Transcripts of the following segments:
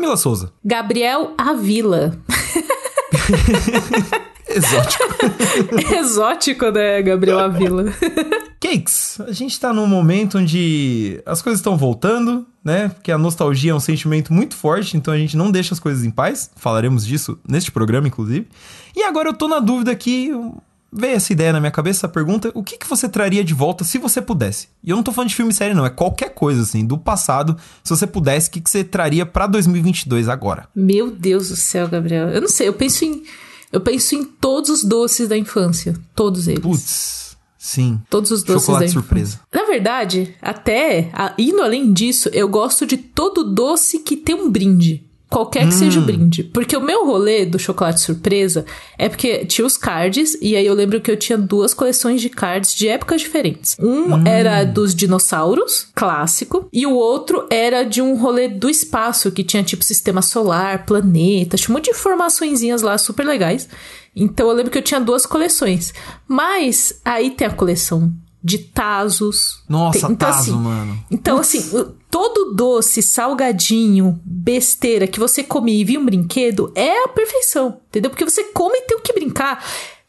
Camila Souza. Gabriel Avila. Exótico. Exótico, né, Gabriel Avila? Cakes, a gente tá num momento onde as coisas estão voltando, né? Porque a nostalgia é um sentimento muito forte, então a gente não deixa as coisas em paz. Falaremos disso neste programa, inclusive. E agora eu tô na dúvida aqui, veio essa ideia na minha cabeça, essa pergunta, o que, que você traria de volta se você pudesse? E eu não tô falando de filme série não, é qualquer coisa assim, do passado, se você pudesse, o que, que você traria pra 2022 agora? Meu Deus do céu, Gabriel. Eu não sei, eu penso em eu penso em todos os doces da infância. Todos eles. Putz, sim. Todos os doces Chocolate da surpresa. infância. Na verdade, até indo além disso, eu gosto de todo doce que tem um brinde. Qualquer que seja o brinde. Porque o meu rolê do chocolate surpresa é porque tinha os cards, e aí eu lembro que eu tinha duas coleções de cards de épocas diferentes. Um era dos dinossauros, clássico, e o outro era de um rolê do espaço, que tinha tipo sistema solar, planetas, tinha um monte de informaçõezinhas lá super legais. Então eu lembro que eu tinha duas coleções. Mas aí tem a coleção de Tazos. Nossa, Tem- então, Tazo, assim, mano. então, assim, o- todo doce, salgadinho, besteira que você come e via um brinquedo é a perfeição, entendeu? Porque você come e tem o que brincar.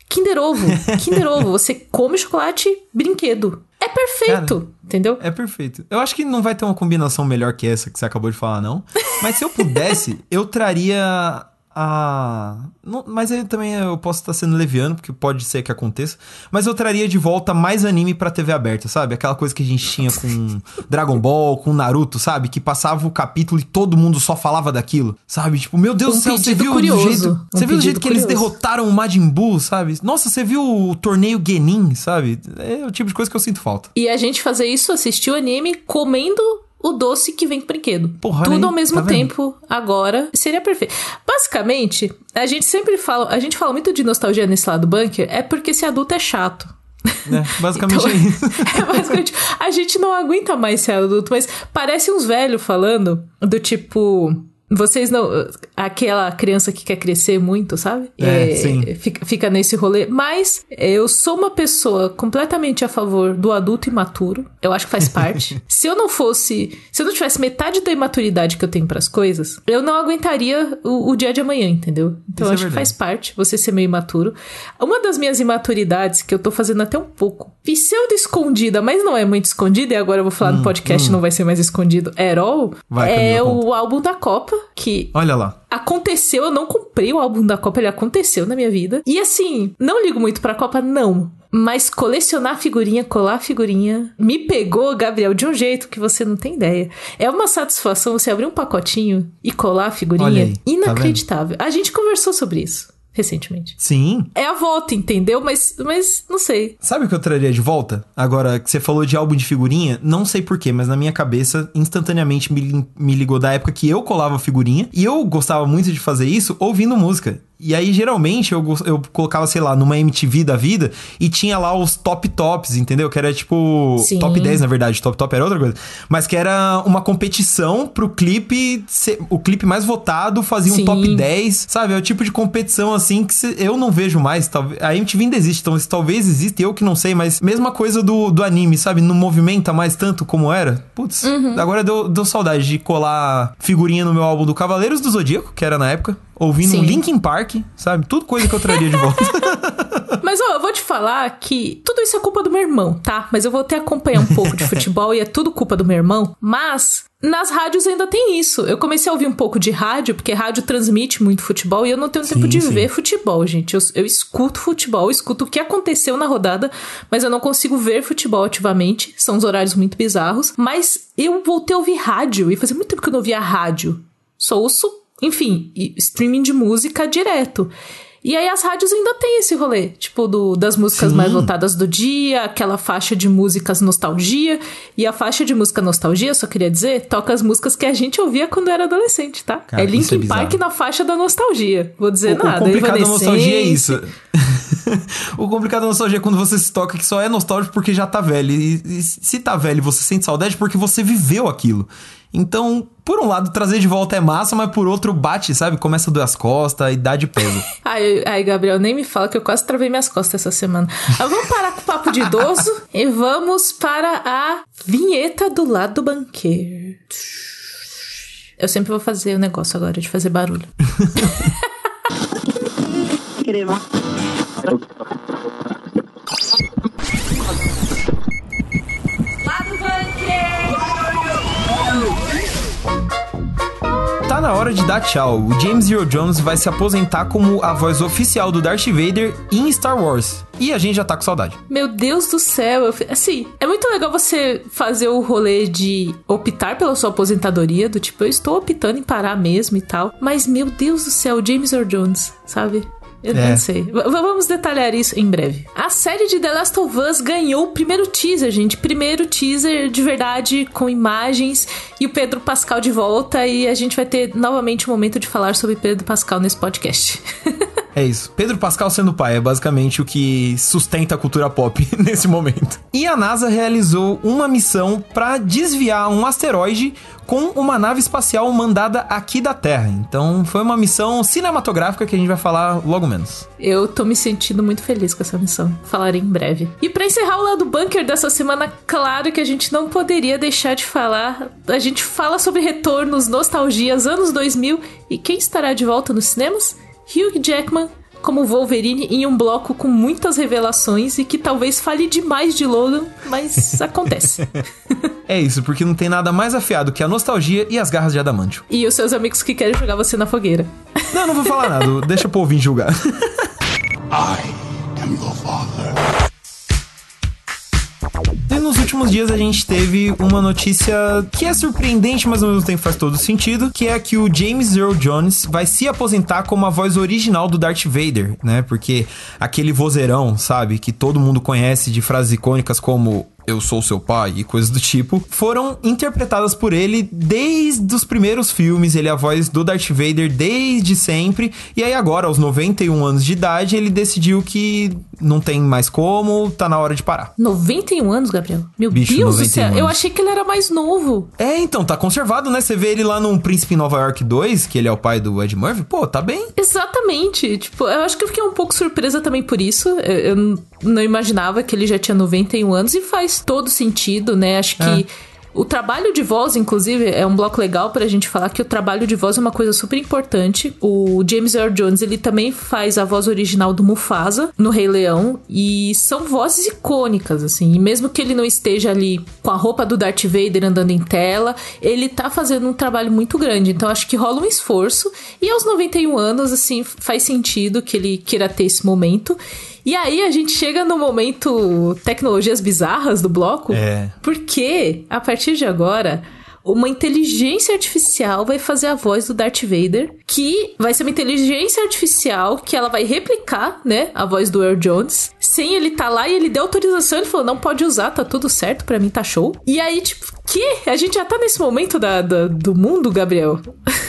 Kinder Ovo, Kinder Ovo, você come chocolate, brinquedo. É perfeito, entendeu? É perfeito. Eu acho que não vai ter uma combinação melhor que essa que você acabou de falar, não. Mas se eu pudesse, eu traria a. não- mas aí também eu posso estar sendo leviano, porque pode ser que aconteça. Mas eu traria de volta mais anime pra TV aberta, sabe? Aquela coisa que a gente tinha com Dragon Ball, com Naruto, sabe? Que passava o capítulo e todo mundo só falava daquilo, sabe? Tipo, meu Deus Um do céu, você viu curioso. o jeito. Um Você viu o jeito que eles derrotaram o Majin Buu, sabe? Nossa, você viu o torneio Genin, sabe? É o tipo de coisa que eu sinto falta. E a gente fazer isso, assistir o anime comendo o doce que vem com brinquedo. Porra, Tudo ao mesmo tá tempo, agora, seria perfeito. Basicamente, a gente sempre fala, a gente fala muito de nostalgia nesse lado do bunker, é porque esse adulto é chato. né? Basicamente Então, é isso. É basicamente, a gente não aguenta mais ser adulto, mas parece uns velhos falando do tipo. Vocês não. Aquela criança que quer crescer muito, sabe? É, sim. Fica, fica nesse rolê. Mas eu sou uma pessoa completamente a favor do adulto imaturo. Eu acho que faz parte. se eu não fosse. Se eu não tivesse metade da imaturidade que eu tenho pras coisas, eu não aguentaria o, o dia de amanhã, entendeu? Então Isso é eu acho que verdade. faz parte você ser meio imaturo. Uma das minhas imaturidades, que eu tô fazendo até um pouco, pseudo escondida, mas não é muito escondida, e agora eu vou falar no podcast, não vai ser mais escondido at all, Hum, Vai, é o álbum da Copa, que Olha lá. aconteceu, eu não comprei o álbum da Copa, ele aconteceu na minha vida. E assim, não ligo muito pra Copa, não. Mas colecionar figurinha, colar figurinha, me pegou, Gabriel, de um jeito que você não tem ideia. É uma satisfação você abrir um pacotinho e colar a figurinha. aí, tá Inacreditável. a gente conversou sobre isso recentemente. Sim. É a volta, entendeu? Mas, mas não sei. Sabe o que eu traria de volta? Agora que você falou de álbum de figurinha, não sei porquê, mas na minha cabeça, instantaneamente me, me ligou da época que eu colava figurinha. E eu gostava muito de fazer isso ouvindo música. E aí, geralmente, eu, eu colocava, sei lá, numa MTV da vida e tinha lá os top tops, entendeu? Que era tipo. Sim. Top 10, na verdade. Top top era outra coisa. Mas que era uma competição pro clipe. ser- o clipe mais votado fazia um Sim. top 10, sabe? É o tipo de competição assim que cê- eu não vejo mais. A MTV ainda existe, então talvez exista, eu que não sei, mas mesma coisa do, do anime, sabe? Não movimenta mais tanto como era. Putz, Uhum. agora deu, deu saudade de colar figurinha no meu álbum do Cavaleiros do Zodíaco, que era na época. Ouvindo um Sim. Linkin Park, sabe? Tudo coisa que eu traria de volta. Mas ó, eu vou te falar que tudo isso é culpa do meu irmão, tá? Mas eu vou até acompanhar um pouco de futebol e é tudo culpa do meu irmão. Mas nas rádios ainda tem isso. Eu comecei a ouvir um pouco de rádio, porque rádio transmite muito futebol e eu não tenho tempo Sim, de sim. ver futebol, gente. Eu, eu escuto futebol, eu escuto o que aconteceu na rodada, mas eu não consigo ver futebol ativamente. São os horários muito bizarros. Mas eu voltei a ouvir rádio e fazia muito tempo que eu não ouvia rádio. Só ouço, enfim, streaming de música direto. E aí as rádios ainda tem esse rolê, tipo, do, das músicas Sim. mais votadas do dia, aquela faixa de músicas nostalgia. E a faixa de música nostalgia, só queria dizer, toca as músicas que a gente ouvia quando era adolescente, tá? Cara, é é Linkin Park bizarro. na faixa da nostalgia. Vou dizer o, o nada. complicado da nostalgia é isso. o complicado da nostalgia é quando você se toca que só é nostálgico porque já tá velho. E, e se tá velho você sente saudade porque você viveu aquilo. Então, por um lado, trazer de volta é massa, mas por outro, bate, sabe? Começa a doer as costas e dá de peso. Ai, ai, Gabriel, nem me fala que eu quase travei minhas costas essa semana. Mas vamos parar com o papo de idoso e vamos para a vinheta do lado do banqueiro. Eu sempre vou fazer o negócio agora de fazer barulho. Na hora de dar tchau. O James Earl Jones vai se aposentar como a voz oficial do Darth Vader em Star Wars. E a gente já tá com saudade. Meu Deus do céu, assim, é muito legal você fazer o rolê de optar pela sua aposentadoria, do tipo, eu estou optando em parar mesmo e tal. Mas, meu Deus do céu, James Earl Jones, sabe? Eu É. não sei. V- vamos detalhar isso em breve. A série de The Last of Us ganhou o primeiro teaser, gente. Primeiro teaser de verdade, com imagens e o Pedro Pascal de volta. E a gente vai ter novamente o momento de falar sobre Pedro Pascal nesse podcast. É isso. Pedro Pascal sendo pai é basicamente o que sustenta a cultura pop nesse momento. E a NASA realizou uma missão para desviar um asteroide com uma nave espacial mandada aqui da Terra. Então foi uma missão cinematográfica que a gente vai falar logo menos. Eu tô me sentindo muito feliz com essa missão. Falarei em breve. E pra encerrar o lado bunker dessa semana, claro que a gente não poderia deixar de falar. A gente fala sobre retornos, nostalgias, anos 2000 e quem estará de volta nos cinemas? Hugh Jackman como Wolverine em um bloco com muitas revelações e que talvez fale demais de Logan, mas acontece. É isso, porque não tem nada mais afiado que a nostalgia e as garras de adamantio. e os seus amigos que querem jogar você na fogueira. Não, não vou falar nada, deixa o povo julgar. I am the father. Últimos dias a gente teve uma notícia que é surpreendente, mas ao mesmo tempo faz todo sentido, que é que o James Earl Jones vai se aposentar como a voz original do Darth Vader, né? Porque aquele vozeirão, sabe, que todo mundo conhece de frases icônicas como eu sou seu pai e coisas do tipo, foram interpretadas por ele desde os primeiros filmes. Ele é a voz do Darth Vader desde sempre. E aí, agora, aos 91 anos de idade, ele decidiu que não tem mais como, tá na hora de parar. 91 anos, Gabriel? Meu Bicho, Deus do 91 céu, eu anos. achei que ele era mais novo. É, então, tá conservado, né? Você vê ele lá num Príncipe em Nova York 2, que ele é o pai do Ed Murphy. Pô, tá bem. Exatamente. Tipo, eu acho que eu fiquei um pouco surpresa também por isso. Eu, eu não imaginava que ele já tinha 91 anos e faz todo sentido, né? Acho que. É. O trabalho de voz, inclusive, é um bloco legal pra gente falar que o trabalho de voz é uma coisa super importante. O James Earl Jones, ele também faz a voz original do Mufasa no Rei Leão e são vozes icônicas, assim. E mesmo que ele não esteja ali com a roupa do Darth Vader andando em tela, ele tá fazendo um trabalho muito grande. Então acho que rola um esforço e aos 91 anos, assim, faz sentido que ele queira ter esse momento. E aí a gente chega no momento tecnologias bizarras do bloco. É. Porque, a partir de agora, uma inteligência artificial vai fazer a voz do Darth Vader, que vai ser uma inteligência artificial que ela vai replicar, né, a voz do Earl Jones, sem ele tá lá e ele deu autorização, ele falou, não pode usar, tá tudo certo, pra mim tá show. E aí, tipo, que? A gente já tá nesse momento da, da- do mundo, Gabriel?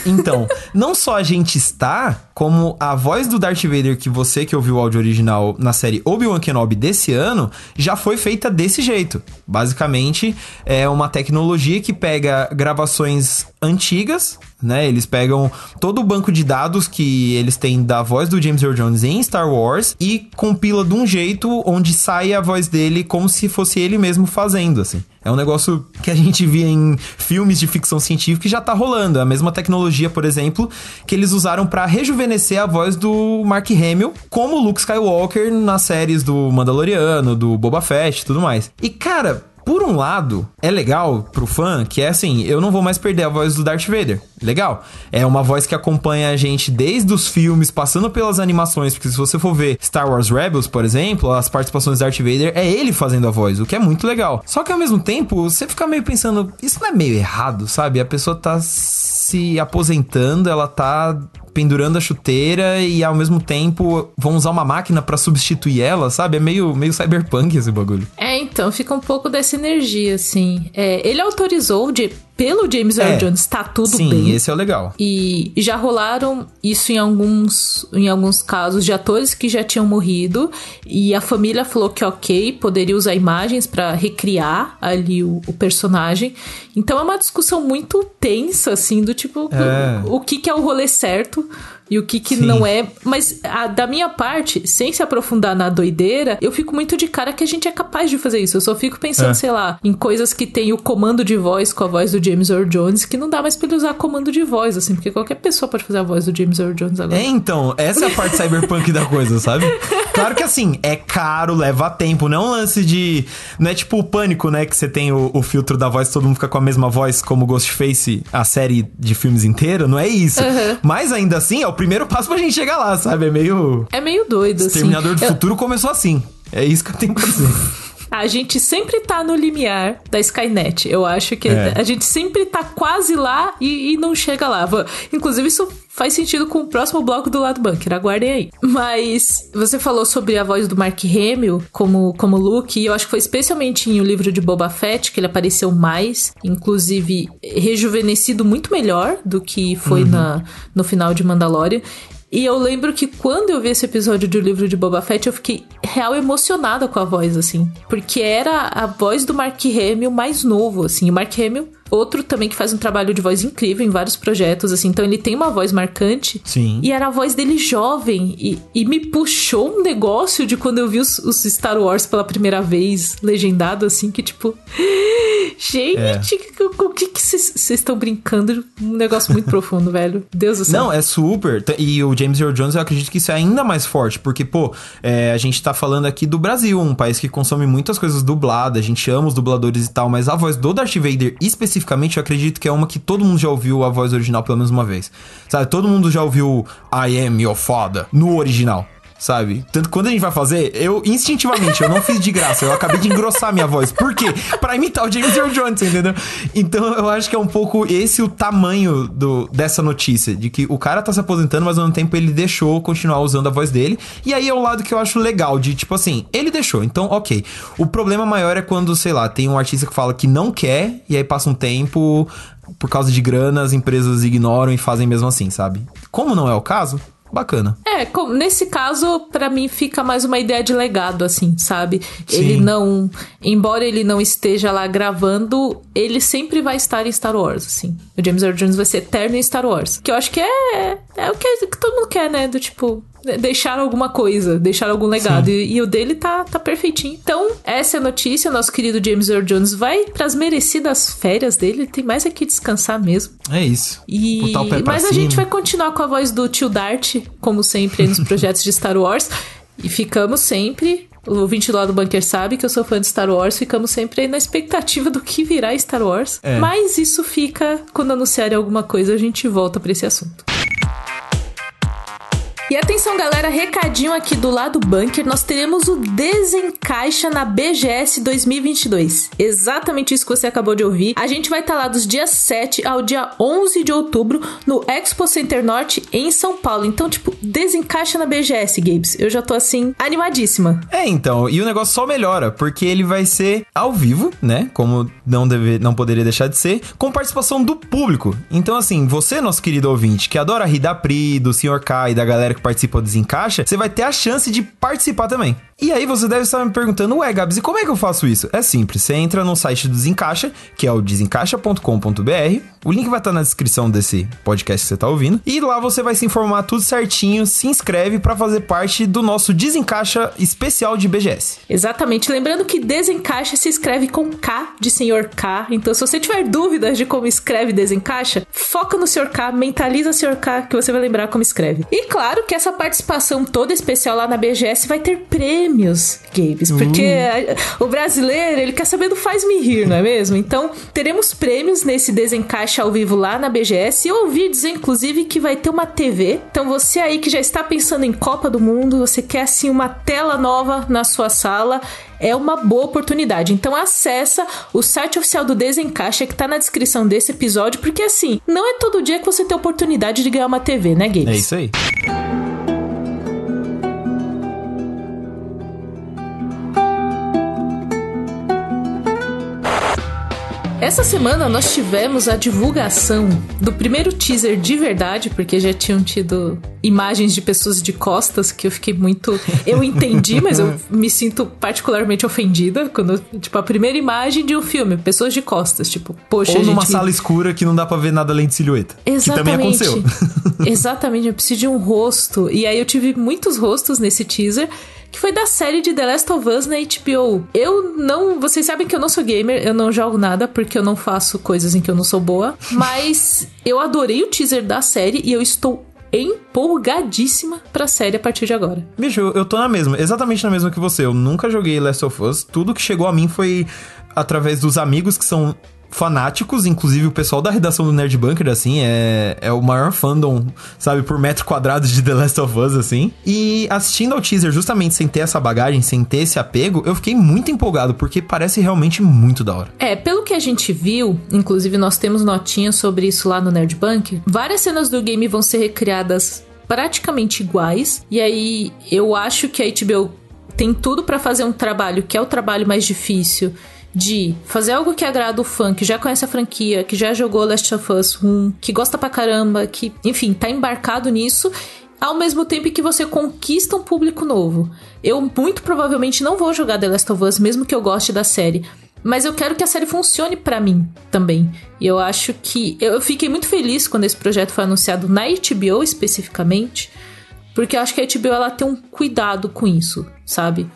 Então, não só a gente está, como a voz do Darth Vader que você que ouviu o áudio original na série Obi-Wan Kenobi desse ano, já foi feita desse jeito. Basicamente, é uma tecnologia que pega gravações antigas, né? Eles pegam todo o banco de dados que eles têm da voz do James Earl Jones em Star Wars e compila de um jeito onde sai a voz dele como se fosse ele mesmo fazendo, assim. É um negócio que a gente via em filmes de ficção científica e já tá rolando. A mesma tecnologia, por exemplo, que eles usaram pra rejuvenescer a voz do Mark Hamill, como Luke Skywalker nas séries do Mandaloriano, do Boba Fett e tudo mais. E cara, por um lado, é legal pro fã que é assim, eu não vou mais perder a voz do Darth Vader. Legal. É uma voz que acompanha a gente desde os filmes, passando pelas animações, porque se você for ver Star Wars Rebels, por exemplo, as participações do Darth Vader é ele fazendo a voz, o que é muito legal. Só que ao mesmo tempo, você fica meio pensando, isso não é meio errado, sabe? A pessoa tá se aposentando, ela tá pendurando a chuteira e ao mesmo tempo vão usar uma máquina pra substituir ela, sabe? É meio, meio cyberpunk esse bagulho. É, então, fica um pouco dessa energia, assim. É, ele autorizou, de, pelo James Earl É. Jones, tá tudo Sim, bem. esse é o legal. E já rolaram isso em alguns, em alguns casos de atores que já tinham morrido. E a família falou que ok, poderia usar imagens pra recriar ali o, o personagem. Então é uma discussão muito tensa, assim, do tipo, É. o, o que, que é o rolê certo e o que, que Sim. não é. Mas a- da minha parte, sem se aprofundar na doideira, eu fico muito de cara que a gente é capaz de fazer isso. Eu só fico pensando, É. sei lá, em coisas que tem o comando de voz com a voz do James Earl Jones que não dá mais pra ele usar comando de voz, assim, porque qualquer pessoa pode fazer a voz do James Earl Jones agora. É, então, essa é a parte cyberpunk da coisa, sabe? Claro que assim, é caro, leva tempo, não é um lance de. Não é tipo o pânico, né? Que você tem o, o filtro da voz, todo mundo fica com a mesma voz, como Ghostface, a série de filmes inteira, não é isso. Uhum. Mas ainda assim, é o primeiro passo pra gente chegar lá, sabe? É meio. É meio doido, assim. Exterminador do Eu- Futuro começou assim. É isso que eu tenho pra dizer. A gente sempre tá no limiar da Skynet. Eu acho que É. a gente sempre tá quase lá e, e não chega lá. Inclusive, isso faz sentido com o próximo bloco do lado bunker. Aguardem aí. Mas você falou sobre a voz do Mark Hamill como, como Luke, e eu acho que foi especialmente em o livro de Boba Fett que ele apareceu mais, inclusive rejuvenescido muito melhor do que foi na, no final de Mandalorian. E eu lembro que quando eu vi esse episódio do livro de Boba Fett, eu fiquei real emocionada com a voz, assim. Porque era a voz do Mark Hamill mais novo, assim. O Mark Hamill, outro também que faz um trabalho de voz incrível em vários projetos, assim. Então ele tem uma voz marcante. Sim. E era a voz dele jovem. E, e me puxou um negócio de quando eu vi os, os Star Wars pela primeira vez, legendado, assim, que tipo. Gente, o que que vocês estão brincando? Um negócio muito profundo, velho. Deus do céu. Não, é super. E o James Earl Jones, eu acredito que isso é ainda mais forte, porque, pô, é, a gente tá falando aqui do Brasil, um país que consome muitas coisas dubladas, a gente ama os dubladores e tal, mas a voz do Darth Vader, especificamente, eu acredito que é uma que todo mundo já ouviu a voz original pelo menos uma vez. Sabe, todo mundo já ouviu I am your father no original. Sabe? Tanto quando a gente vai fazer, eu instintivamente, eu não fiz de graça, eu acabei de engrossar minha voz. Por quê? Pra imitar o James Earl Jones, entendeu? Então eu acho que é um pouco esse o tamanho do, dessa notícia, de que o cara tá se aposentando, mas ao mesmo tempo ele deixou continuar usando a voz dele. E aí é o lado que eu acho legal, de tipo assim, ele deixou, então ok. O problema maior é quando, sei lá, tem um artista que fala que não quer, e aí passa um tempo, por causa de grana, as empresas ignoram e fazem mesmo assim, sabe? Como não é o caso, bacana. É, nesse caso, pra mim fica mais uma ideia de legado, assim, sabe? Ele Sim. não. Embora ele não esteja lá gravando, ele sempre vai estar em Star Wars, assim. O James Earl Jones vai ser eterno em Star Wars. Que eu acho que é. É o que, que todo mundo quer, né? Do tipo. De- Deixar alguma coisa, deixar algum legado. E, e o dele tá, tá perfeitinho. Então, essa é a notícia. Nosso querido James Earl Jones vai pras merecidas férias dele. Ele tem mais aqui descansar mesmo. É isso. E... O Mas a cima. gente vai continuar com a voz do tio Dart, como sempre, aí nos projetos de Star Wars. E ficamos sempre. O ouvinte lá do Bunker sabe que eu sou fã de Star Wars. Ficamos sempre aí na expectativa do que virá Star Wars. É. Mas isso fica quando anunciarem alguma coisa, a gente volta pra esse assunto. E atenção, galera, recadinho aqui do lado bunker, nós teremos o Desencaixa na BGS 2022. Exatamente isso que você acabou de ouvir. A gente vai estar lá dos dias 7 ao dia 11 de outubro no Expo Center Norte em São Paulo. Então, tipo, desencaixa na BGS, Gabes. Eu já tô assim animadíssima. É, então, e o negócio só melhora, porque ele vai ser ao vivo, né? Como não, deve, não poderia deixar de ser, com participação do público. Então, assim, você, nosso querido ouvinte, que adora rir da Pri, do Sr. K e da galera que participa do Desencaixa, você vai ter a chance de participar também. E aí você deve estar me perguntando, ué, Gabs, e como é que eu faço isso? É simples, você entra no site do Desencaixa, que é o desencaixa.com.br, o link vai estar na descrição desse podcast que você tá ouvindo, e lá você vai se informar tudo certinho, se inscreve para fazer parte do nosso Desencaixa especial de BGS. Exatamente. Lembrando que desencaixa se escreve com K de senhor K. Então, se você tiver dúvidas de como escreve desencaixa, foca no senhor K, mentaliza senhor K, que você vai lembrar como escreve. E claro que essa participação toda especial lá na BGS vai ter prêmios, Gabes. Porque a- o brasileiro, ele quer saber do faz-me rir, não é mesmo? Então, teremos prêmios nesse desencaixa ao vivo lá na BGS. E eu ouvi dizer, inclusive, que vai ter uma TV. Então, você aí que já está pensando em Copa do Mundo, você quer, assim, uma tela nova na sua sala é uma boa oportunidade. Então acessa o site oficial do Desencaixa que tá na descrição desse episódio, porque assim, não é todo dia que você tem oportunidade de ganhar uma TV, né, Games? É isso aí. Essa semana nós tivemos a divulgação do primeiro teaser de verdade, porque já tinham tido imagens de pessoas de costas que eu fiquei muito. Eu entendi, mas eu me sinto particularmente ofendida quando, tipo, a primeira imagem de um filme, pessoas de costas, tipo, poxa, Ou numa gente, sala escura que não dá pra ver nada além de silhueta. Exatamente. Que também aconteceu. Exatamente, eu preciso de um rosto. E aí eu tive muitos rostos nesse teaser que foi da série de The Last of Us na HBO. Eu não. Vocês sabem que eu não sou gamer, eu não jogo nada porque eu não faço coisas em que eu não sou boa. Mas eu adorei o teaser da série e eu estou empolgadíssima pra série a partir de agora. Bicho, eu tô na mesma, exatamente na mesma que você. Eu nunca joguei Last of Us. Tudo que chegou a mim foi através dos amigos que são fanáticos, inclusive o pessoal da redação do Nerd Bunker, assim, é, é o maior fandom, sabe, por metro quadrado de The Last of Us, assim. E assistindo ao teaser, justamente sem ter essa bagagem, sem ter esse apego, eu fiquei muito empolgado, porque parece realmente muito da hora. É, pelo que a gente viu, inclusive nós temos notinhas sobre isso lá no Nerd Bunker, várias cenas do game vão ser recriadas praticamente iguais, e aí eu acho que a HBO tem tudo para fazer um trabalho que é o trabalho mais difícil de fazer algo que agrada o fã, que já conhece a franquia, que já jogou Last of Us 1, que gosta pra caramba, que, enfim, tá embarcado nisso, ao mesmo tempo que você conquista um público novo. Eu muito provavelmente não vou jogar The Last of Us, mesmo que eu goste da série. Mas eu quero que a série funcione para mim também. E eu acho que. Eu fiquei muito feliz quando esse projeto foi anunciado na HBO especificamente. Porque eu acho que a HBO ela tem um cuidado com isso, sabe?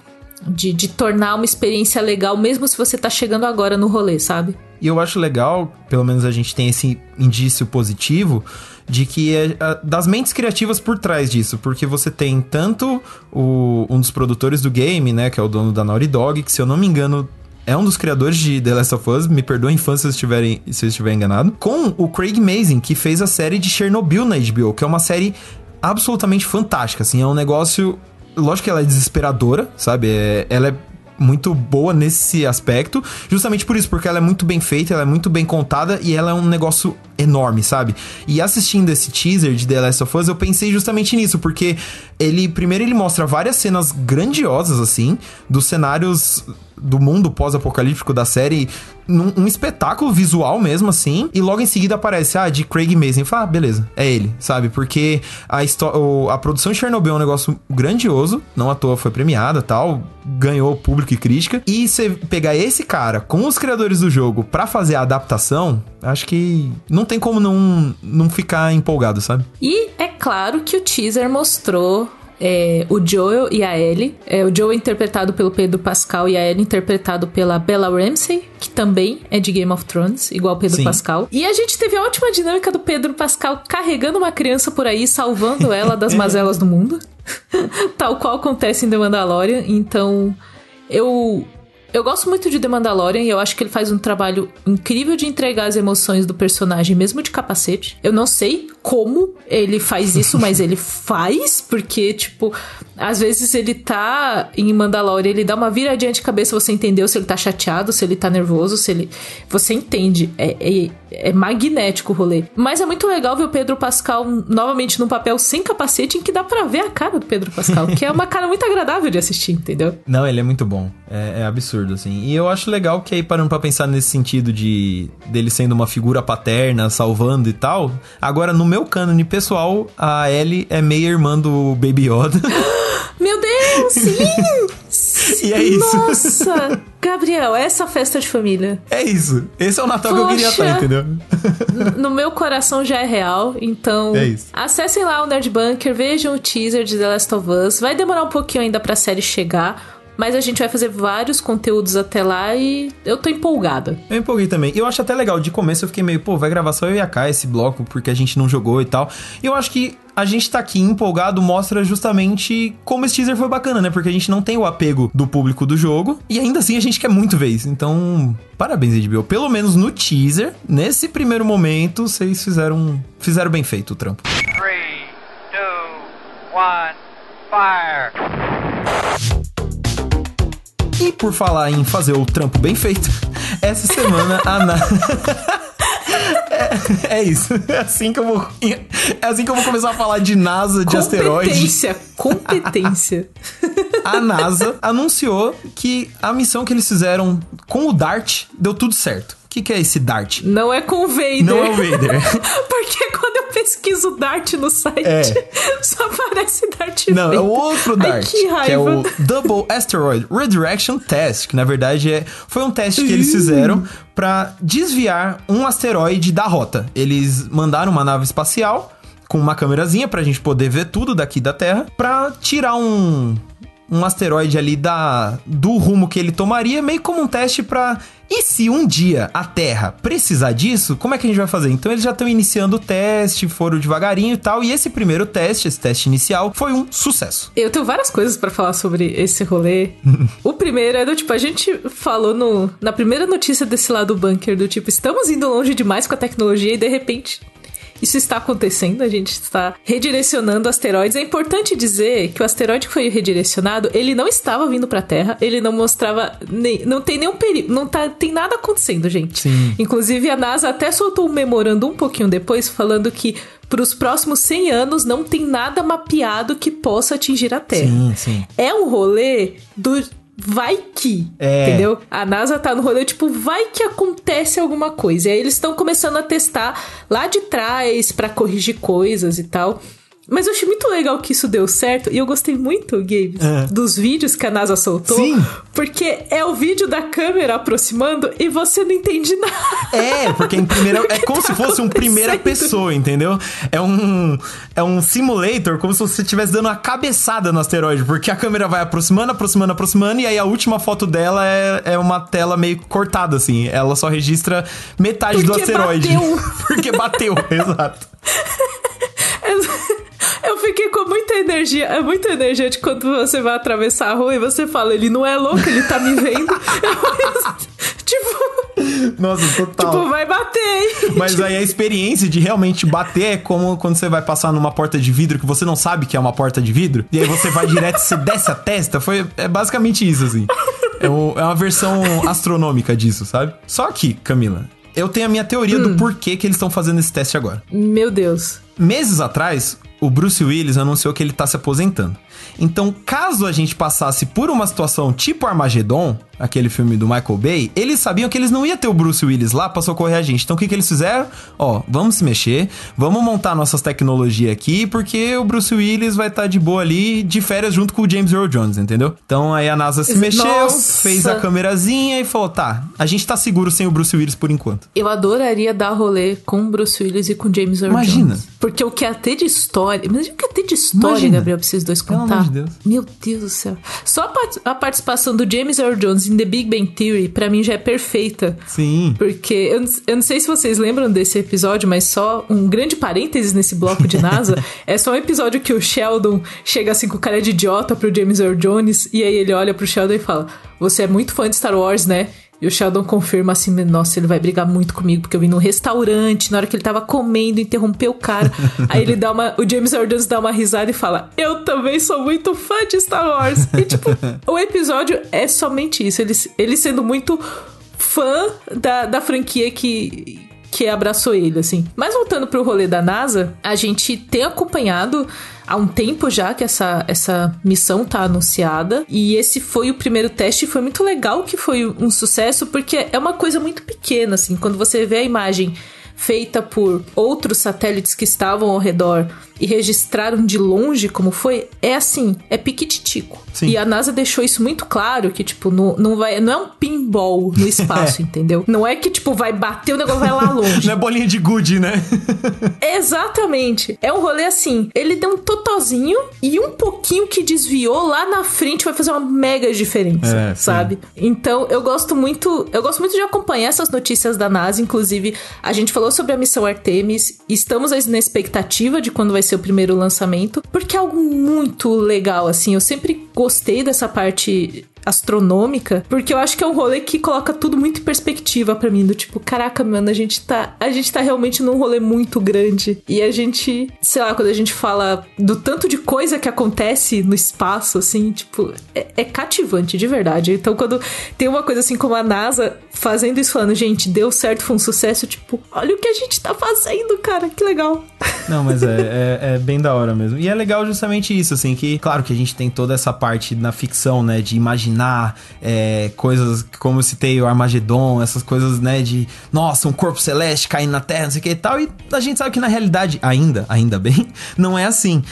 De, de tornar uma experiência legal, mesmo se você tá chegando agora no rolê, sabe? E eu acho legal, pelo menos a gente tem esse indício positivo, de que é das mentes criativas por trás disso, porque você tem tanto o, um dos produtores do game, né, que é o dono da Naughty Dog, que se eu não me engano é um dos criadores de The Last of Us, me perdoem fãs se eu estiver, se estiver enganado, com o Craig Mazin, que fez a série de Chernobyl na HBO, que é uma série absolutamente fantástica, assim, é um negócio lógico que ela é desesperadora, sabe? É, ela é muito boa nesse aspecto, justamente por isso, porque ela é muito bem feita, ela é muito bem contada e ela é um negócio enorme, sabe? E assistindo esse teaser de The Last of Us, eu pensei justamente nisso, porque ele primeiro ele mostra várias cenas grandiosas assim, dos cenários do mundo pós-apocalíptico da série, num, um espetáculo visual mesmo, assim, e logo em seguida aparece, ah, de Craig Mazin. Fala, ah, beleza, é ele, sabe? Porque a, a produção de Chernobyl é um negócio grandioso, não à toa foi premiada tal, ganhou público e crítica, e você pegar esse cara com os criadores do jogo para fazer a adaptação, acho que não tem como não, não ficar empolgado, sabe? E é claro que o teaser mostrou é, o Joel e a Ellie. É, o Joel interpretado pelo Pedro Pascal e a Ellie interpretado pela Bella Ramsey, que também é de Game of Thrones, igual Pedro Sim. Pascal. E a gente teve a ótima dinâmica do Pedro Pascal carregando uma criança por aí, salvando ela das mazelas do mundo. Tal qual acontece em The Mandalorian. Então, eu eu gosto muito de The Mandalorian e eu acho que ele faz um trabalho incrível de entregar as emoções do personagem, mesmo de capacete. Eu não sei como ele faz isso, mas ele faz, porque, tipo, às vezes ele tá em Mandalorian, ele dá uma viradinha de cabeça, você entendeu se ele tá chateado, se ele tá nervoso, se ele. Você entende. É, é, é magnético o rolê. Mas é muito legal ver o Pedro Pascal novamente num papel sem capacete, em que dá para ver a cara do Pedro Pascal, que é uma cara muito agradável de assistir, entendeu? Não, ele é muito bom. É, é absurdo assim. E eu acho legal que aí, parando pra pensar nesse sentido de dele sendo uma figura paterna, salvando e tal, agora no meu cânone pessoal, a Ellie é meia irmã do Baby Yoda. Meu Deus, sim! e é isso. Nossa! Gabriel, essa festa de família. É isso. Esse é o Natal Poxa, que eu queria estar, entendeu? no meu coração já é real, então é isso. acessem lá o Nerd Bunker, vejam o teaser de The Last of Us. Vai demorar um pouquinho ainda pra série chegar, mas a gente vai fazer vários conteúdos até lá e eu tô empolgada. Eu empolguei também. Eu acho até legal. De começo eu fiquei meio, pô, vai gravar só eu e a Kai esse bloco porque a gente não jogou e tal. E eu acho que a gente tá aqui empolgado mostra justamente como esse teaser foi bacana, né? Porque a gente não tem o apego do público do jogo e ainda assim a gente quer muito ver isso. Então, parabéns, HBO. Pelo menos no teaser, nesse primeiro momento, vocês fizeram, fizeram bem feito o trampo. 3, 2, 1, fire! E por falar em fazer o trampo bem feito, essa semana a Na... é, é, isso. É assim que eu vou. É assim que eu vou começar a falar de NASA, de asteroides. Competência, competência. a NASA anunciou que a missão que eles fizeram com o DART deu tudo certo que, que é esse Dart? Não é com o Vader. Não é o Vader. Porque quando eu pesquiso Dart no site, é. só aparece Dart Não, Vader. é o outro Dart. Ai, que, raiva. que é o Double Asteroid Redirection Test, que na verdade é, foi um teste que eles fizeram para desviar um asteroide da rota. Eles mandaram uma nave espacial com uma câmerazinha pra gente poder ver tudo daqui da Terra, pra tirar um um asteroide ali da, do rumo que ele tomaria, meio como um teste pra. E se um dia a Terra precisar disso, como é que a gente vai fazer? Então eles já estão iniciando o teste, foram devagarinho e tal, e esse primeiro teste, esse teste inicial, foi um sucesso. Eu tenho várias coisas pra falar sobre esse rolê. o primeiro é do tipo, a gente falou no, na primeira notícia desse lado do bunker, do tipo, estamos indo longe demais com a tecnologia e de repente isso está acontecendo, a gente está redirecionando asteroides. É importante dizer que o asteroide que foi redirecionado, ele não estava vindo para a Terra, ele não mostrava nem, não tem nenhum perigo, não tá, tem nada acontecendo, gente. Sim. Inclusive a NASA até soltou um memorando um pouquinho depois falando que para os próximos 100 anos não tem nada mapeado que possa atingir a Terra. Sim, sim. É um rolê do vai que, É. entendeu? A NASA tá no rolê, tipo, vai que acontece alguma coisa. E aí eles estão começando a testar lá de trás pra corrigir coisas e tal. Mas eu achei muito legal que isso deu certo e eu gostei muito, Gabe, É. dos vídeos que a NASA soltou. Sim. Porque é o vídeo da câmera aproximando e você não entende nada. É, porque em primeira. É como tá se fosse um primeira pessoa, entendeu? É um. É um simulator, como se você estivesse dando uma cabeçada no asteroide, porque a câmera vai aproximando, aproximando, aproximando, e aí a última foto dela é, é uma tela meio cortada, assim. Ela só registra metade do Porque asteroide. bateu. porque bateu, exato. Eu fiquei com muita energia, é muita energia de quando você vai atravessar a rua e você fala, ele não é louco, ele tá me vendo. tipo, Nossa, total. tipo, vai bater, hein? Mas aí a experiência de realmente bater é como quando você vai passar numa porta de vidro que você não sabe que é uma porta de vidro, e aí você vai direto e você desce a testa. Foi, é basicamente isso, assim. É, é uma versão astronômica disso, sabe? Só que, Camila, eu tenho a minha teoria do porquê que eles estão fazendo esse teste agora. Meu Deus. Meses atrás, o Bruce Willis anunciou que ele tá se aposentando. Então, caso a gente passasse por uma situação tipo Armageddon, aquele filme do Michael Bay, eles sabiam que eles não iam ter o Bruce Willis lá pra socorrer a gente. Então, o que, que eles fizeram? Ó, vamos se mexer, vamos montar nossas tecnologias aqui, porque o Bruce Willis vai estar de boa ali, de férias junto com o James Earl Jones, entendeu? Então, aí a NASA se mexeu, Nossa. fez a câmerazinha e falou: tá, a gente tá seguro sem o Bruce Willis por enquanto. Eu adoraria dar rolê com o Bruce Willis e com o James Earl Imagina. Jones. Porque o que ia ter de história... Imagina o que ia ter de história, Imagina. Gabriel, pra esses dois contar. Amor de Deus. Meu Deus do céu. Só a, part- a participação do James Earl Jones em The Big Bang Theory, pra mim, já é perfeita. Sim. Porque eu, não- eu não sei se vocês lembram desse episódio, mas só um grande parênteses nesse bloco de NASA. é só um episódio que o Sheldon chega assim com cara de idiota pro James Earl Jones, e aí ele olha pro Sheldon e fala: Você é muito fã de Star Wars, né? E o Sheldon confirma assim: Nossa, ele vai brigar muito comigo, porque eu vim num restaurante, na hora que ele tava comendo, interrompeu o cara. aí ele dá uma. O James Jones dá uma risada e fala: Eu também sou muito fã de Star Wars. E tipo, o episódio é somente isso. Ele, ele sendo muito fã da, da franquia que, que abraçou ele, assim. Mas voltando pro rolê da NASA, a gente tem acompanhado há um tempo já que essa, essa missão tá anunciada. E esse foi o primeiro teste. Foi muito legal que foi um sucesso, porque é uma coisa muito pequena, assim. Quando você vê a imagem feita por outros satélites que estavam ao redor e registraram de longe como foi, é assim, é piquititico. Sim. E a NASA deixou isso muito claro, que, tipo, não, não, vai, não é um pinball no espaço, entendeu? Não é que, tipo, vai bater o negócio vai lá longe. Não é bolinha de gude, né? Exatamente. É um rolê assim. Ele deu um totozinho e um pouquinho que desviou lá na frente vai fazer uma mega diferença, É, sim. sabe? Então, eu gosto muito, eu gosto muito de acompanhar essas notícias da NASA, inclusive a gente falou sobre a missão Artemis, estamos na expectativa de quando vai ser o primeiro lançamento, porque é algo muito legal assim. Eu sempre gostei dessa parte astronômica, porque eu acho que é um rolê que coloca tudo muito em perspectiva pra mim, do tipo, caraca, mano, a gente tá, a gente tá realmente num rolê muito grande e a gente, sei lá, quando a gente fala do tanto de coisa que acontece no espaço, assim, tipo, é, é cativante de verdade. Então, quando tem uma coisa assim como a NASA fazendo isso, falando, gente, deu certo, foi um sucesso, tipo, olha o que a gente tá fazendo, cara, que legal. Não, mas é, é, é bem da hora mesmo. E é legal justamente isso, assim, que, claro que a gente tem toda essa parte na ficção, né, de imaginar é, coisas como eu citei, o Armagedon, essas coisas, né, de, nossa, um corpo celeste caindo na Terra, não sei o que e tal. E a gente sabe que na realidade, ainda, ainda bem, não é assim.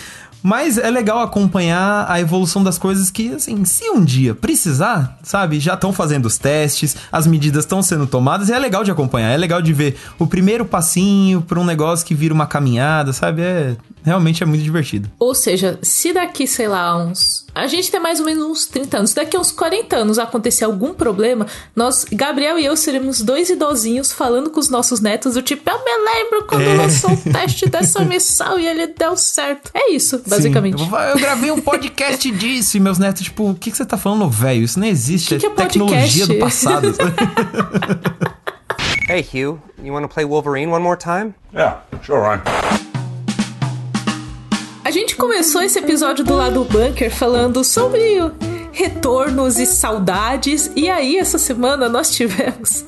Mas é legal acompanhar a evolução das coisas que, assim, se um dia precisar, sabe, já estão fazendo os testes, as medidas estão sendo tomadas, e é legal de acompanhar, é legal de ver o primeiro passinho para um negócio que vira uma caminhada, sabe? É, realmente é muito divertido. Ou seja, se daqui, sei lá, uns. A gente tem mais ou menos uns 30 anos. Se daqui a uns 40 anos acontecer algum problema, nós, Gabriel e eu, seremos dois idosinhos falando com os nossos netos do tipo, eu me lembro quando É. lançou o teste dessa missão e ele deu certo. É isso, basicamente. Sim. Eu, eu gravei um podcast disso e meus netos, tipo, o que, que você tá falando, velho? Isso não existe. Que que é tecnologia podcast? do passado. Hey, Hugh, you want to play Wolverine one more time? Yeah, sure, Ryan. A gente começou esse episódio do lado do bunker falando sobre retornos e saudades, e aí essa semana nós tivemos.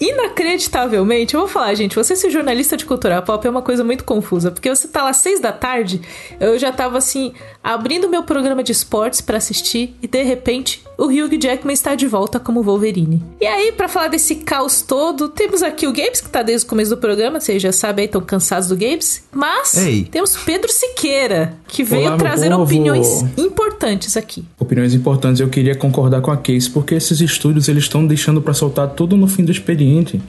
Inacreditavelmente, eu vou falar, gente, você ser jornalista de cultura pop é uma coisa muito confusa, porque você tá lá às seis da tarde, eu já tava assim, abrindo meu programa de esportes pra assistir, e de repente o Hugh Jackman está de volta como Wolverine. E aí, pra falar desse caos todo, temos aqui o Gabes, que tá desde o começo do programa, vocês já sabem aí, estão cansados do Gabes, mas Ei. temos Pedro Siqueira, que veio Olá, trazer opiniões importantes aqui. Opiniões importantes, eu queria concordar com a Case, porque esses estúdios eles estão deixando pra soltar tudo no fim do expediente.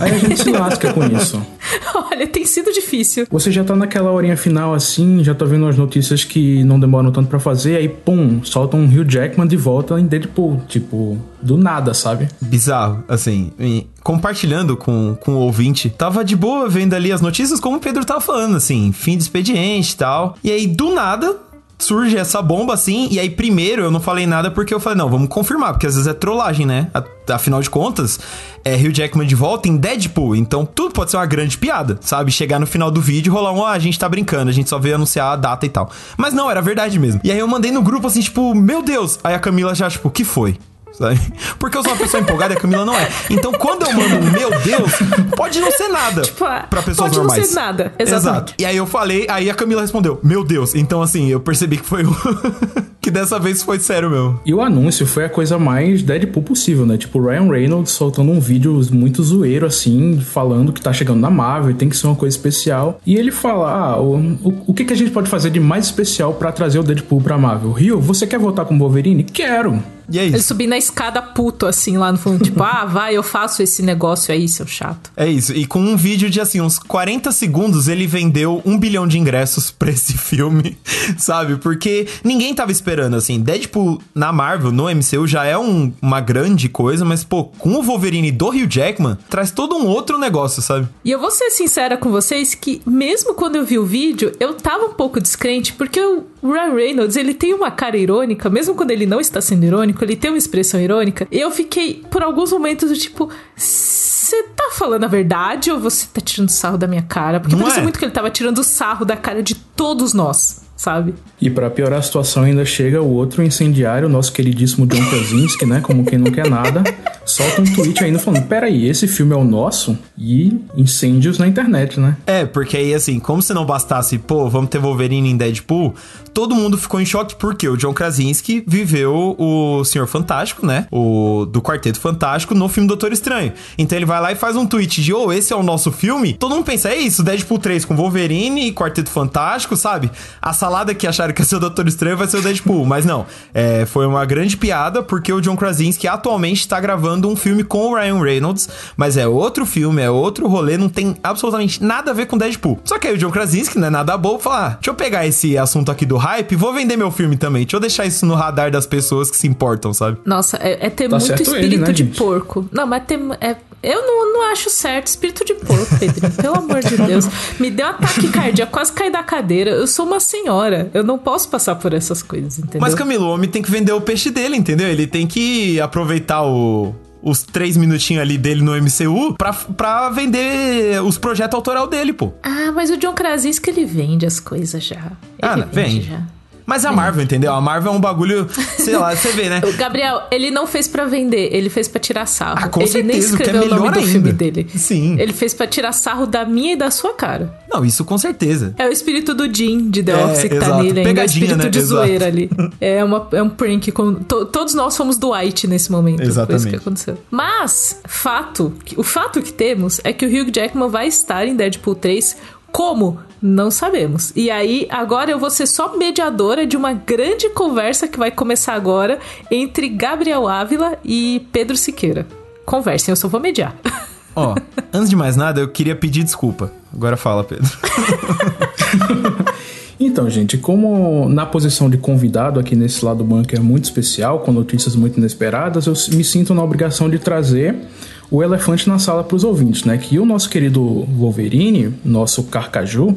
Aí a gente se lasca com isso. Olha, tem sido difícil. Você já tá naquela horinha final assim, já tá vendo as notícias que não demoram tanto pra fazer, aí pum, soltam um Hugh Jackman de volta em Deadpool, tipo, do nada, sabe? Bizarro, assim, e compartilhando com, com o ouvinte, tava de boa vendo ali as notícias, como o Pedro tava falando, assim, fim de expediente e tal. E aí, do nada, surge essa bomba assim, e aí primeiro eu não falei nada porque eu falei, não, vamos confirmar, porque às vezes é trollagem, né? Afinal de contas, é Hugh Jackman de volta em Deadpool, então tudo pode ser uma grande piada, sabe? Chegar no final do vídeo e rolar um, ah, a gente tá brincando, a gente só veio anunciar a data e tal. Mas não, era verdade mesmo. E aí eu mandei no grupo assim, tipo, meu Deus! Aí a Camila já, tipo, que foi? Sabe? Porque eu sou uma pessoa empolgada e a Camila não é. Então, quando eu mando um meu Deus, pode não ser nada Tipo, ah, pra pessoas pode não normais. ser nada, exatamente. Exato. E aí eu falei, aí a Camila respondeu, meu Deus. Então, assim, eu percebi que foi o. que dessa vez foi sério mesmo. E o anúncio foi a coisa mais Deadpool possível, né? Tipo, o Ryan Reynolds soltando um vídeo muito zoeiro, assim, falando que tá chegando na Marvel e tem que ser uma coisa especial. E ele fala, ah, o, o, o que, que a gente pode fazer de mais especial pra trazer o Deadpool pra Marvel? Rio, você quer voltar com o Wolverine? Quero! E é Ele isso. subindo na escada puto, assim, lá no fundo. Tipo, ah, vai, eu faço esse negócio aí, seu chato. É isso. E com um vídeo de, assim, uns 40 segundos, ele vendeu um bilhão de ingressos pra esse filme, sabe? Porque ninguém tava esperando, assim. Deadpool na Marvel, no MCU, já é um- uma grande coisa, mas, pô, com o Wolverine do Hugh Jackman, traz todo um outro negócio, sabe? E eu vou ser sincera com vocês que, mesmo quando eu vi o vídeo, eu tava um pouco descrente, porque o Ryan Reynolds, ele tem uma cara irônica, mesmo quando ele não está sendo irônico, ele tem uma expressão irônica. E eu fiquei, por alguns momentos, do tipo, você tá falando a verdade ou você tá tirando sarro da minha cara? Porque Não parecia é? muito que ele tava tirando sarro da cara de todos nós, sabe? E pra piorar a situação ainda chega o outro incendiário, nosso queridíssimo John Krasinski, né? Como quem não quer nada. Solta um tweet ainda falando, peraí, esse filme é o nosso? E incêndios na internet, né? É, porque aí, assim, como se não bastasse, pô, vamos ter Wolverine em Deadpool, todo mundo ficou em choque porque o John Krasinski viveu o Senhor Fantástico, né? O do Quarteto Fantástico no filme Doutor Estranho. Então ele vai lá e faz um tweet de, ô, esse é o nosso filme. Todo mundo pensa, é isso, Deadpool 3 com Wolverine e Quarteto Fantástico, sabe? A salada que acharam que ia ser o Doutor Estranho vai ser o Deadpool. Mas não, é, foi uma grande piada porque o John Krasinski atualmente tá gravando um filme com o Ryan Reynolds, mas é outro filme, é outro rolê, não tem absolutamente nada a ver com Deadpool. Só que aí o John Krasinski, não é nada bobo, fala, ah, deixa eu pegar esse assunto aqui do hype vou vender meu filme também. Deixa eu deixar isso no radar das pessoas que se importam, sabe? Nossa, é, é ter Tá muito certo ele, espírito né, de gente? porco. Não, mas ter. É, eu não, não acho certo espírito de porco, Pedrinho. Pelo amor de Deus. Me deu um ataque cardíaco, quase caí da cadeira. Eu sou uma senhora. Eu não posso passar por essas coisas, entendeu? Mas Camilo, o homem tem que vender o peixe dele, entendeu? Ele tem que aproveitar o- os três minutinhos ali dele no MCU pra, pra vender os projetos autoral dele, pô. Ah, mas o John Krasinski, ele vende as coisas já. Ele Ah, não, vende. já. Mas é a Marvel, entendeu? A Marvel é um bagulho, sei lá, você vê, né? O Gabriel, ele não fez pra vender, ele fez pra tirar sarro. Ah, com ele nem certeza, o que é escreveu o nome do ainda. filme dele. Sim. Ele fez pra tirar sarro da minha e da sua cara. Não, isso com certeza. É o espírito do Jim de The É, Office que tá exato. nele ainda. É o espírito né? de Exato. zoeira ali. É, uma, é um prank. Com, to- todos nós fomos Dwight nesse momento. Foi isso Exatamente. que aconteceu. Mas, fato, o fato que temos é que o Hugh Jackman vai estar em Deadpool 3 como? Não sabemos. E aí, agora eu vou ser só mediadora de uma grande conversa que vai começar agora entre Gabriel Ávila e Pedro Siqueira. Conversem, eu só vou mediar. Ó, antes de mais nada, eu queria pedir desculpa. Agora fala, Pedro. Então, gente, como na posição de convidado aqui nesse lado do bunker muito especial, com notícias muito inesperadas, eu me sinto na obrigação de trazer o elefante na sala para os ouvintes, né? Que o nosso querido Wolverine, nosso Carcaju,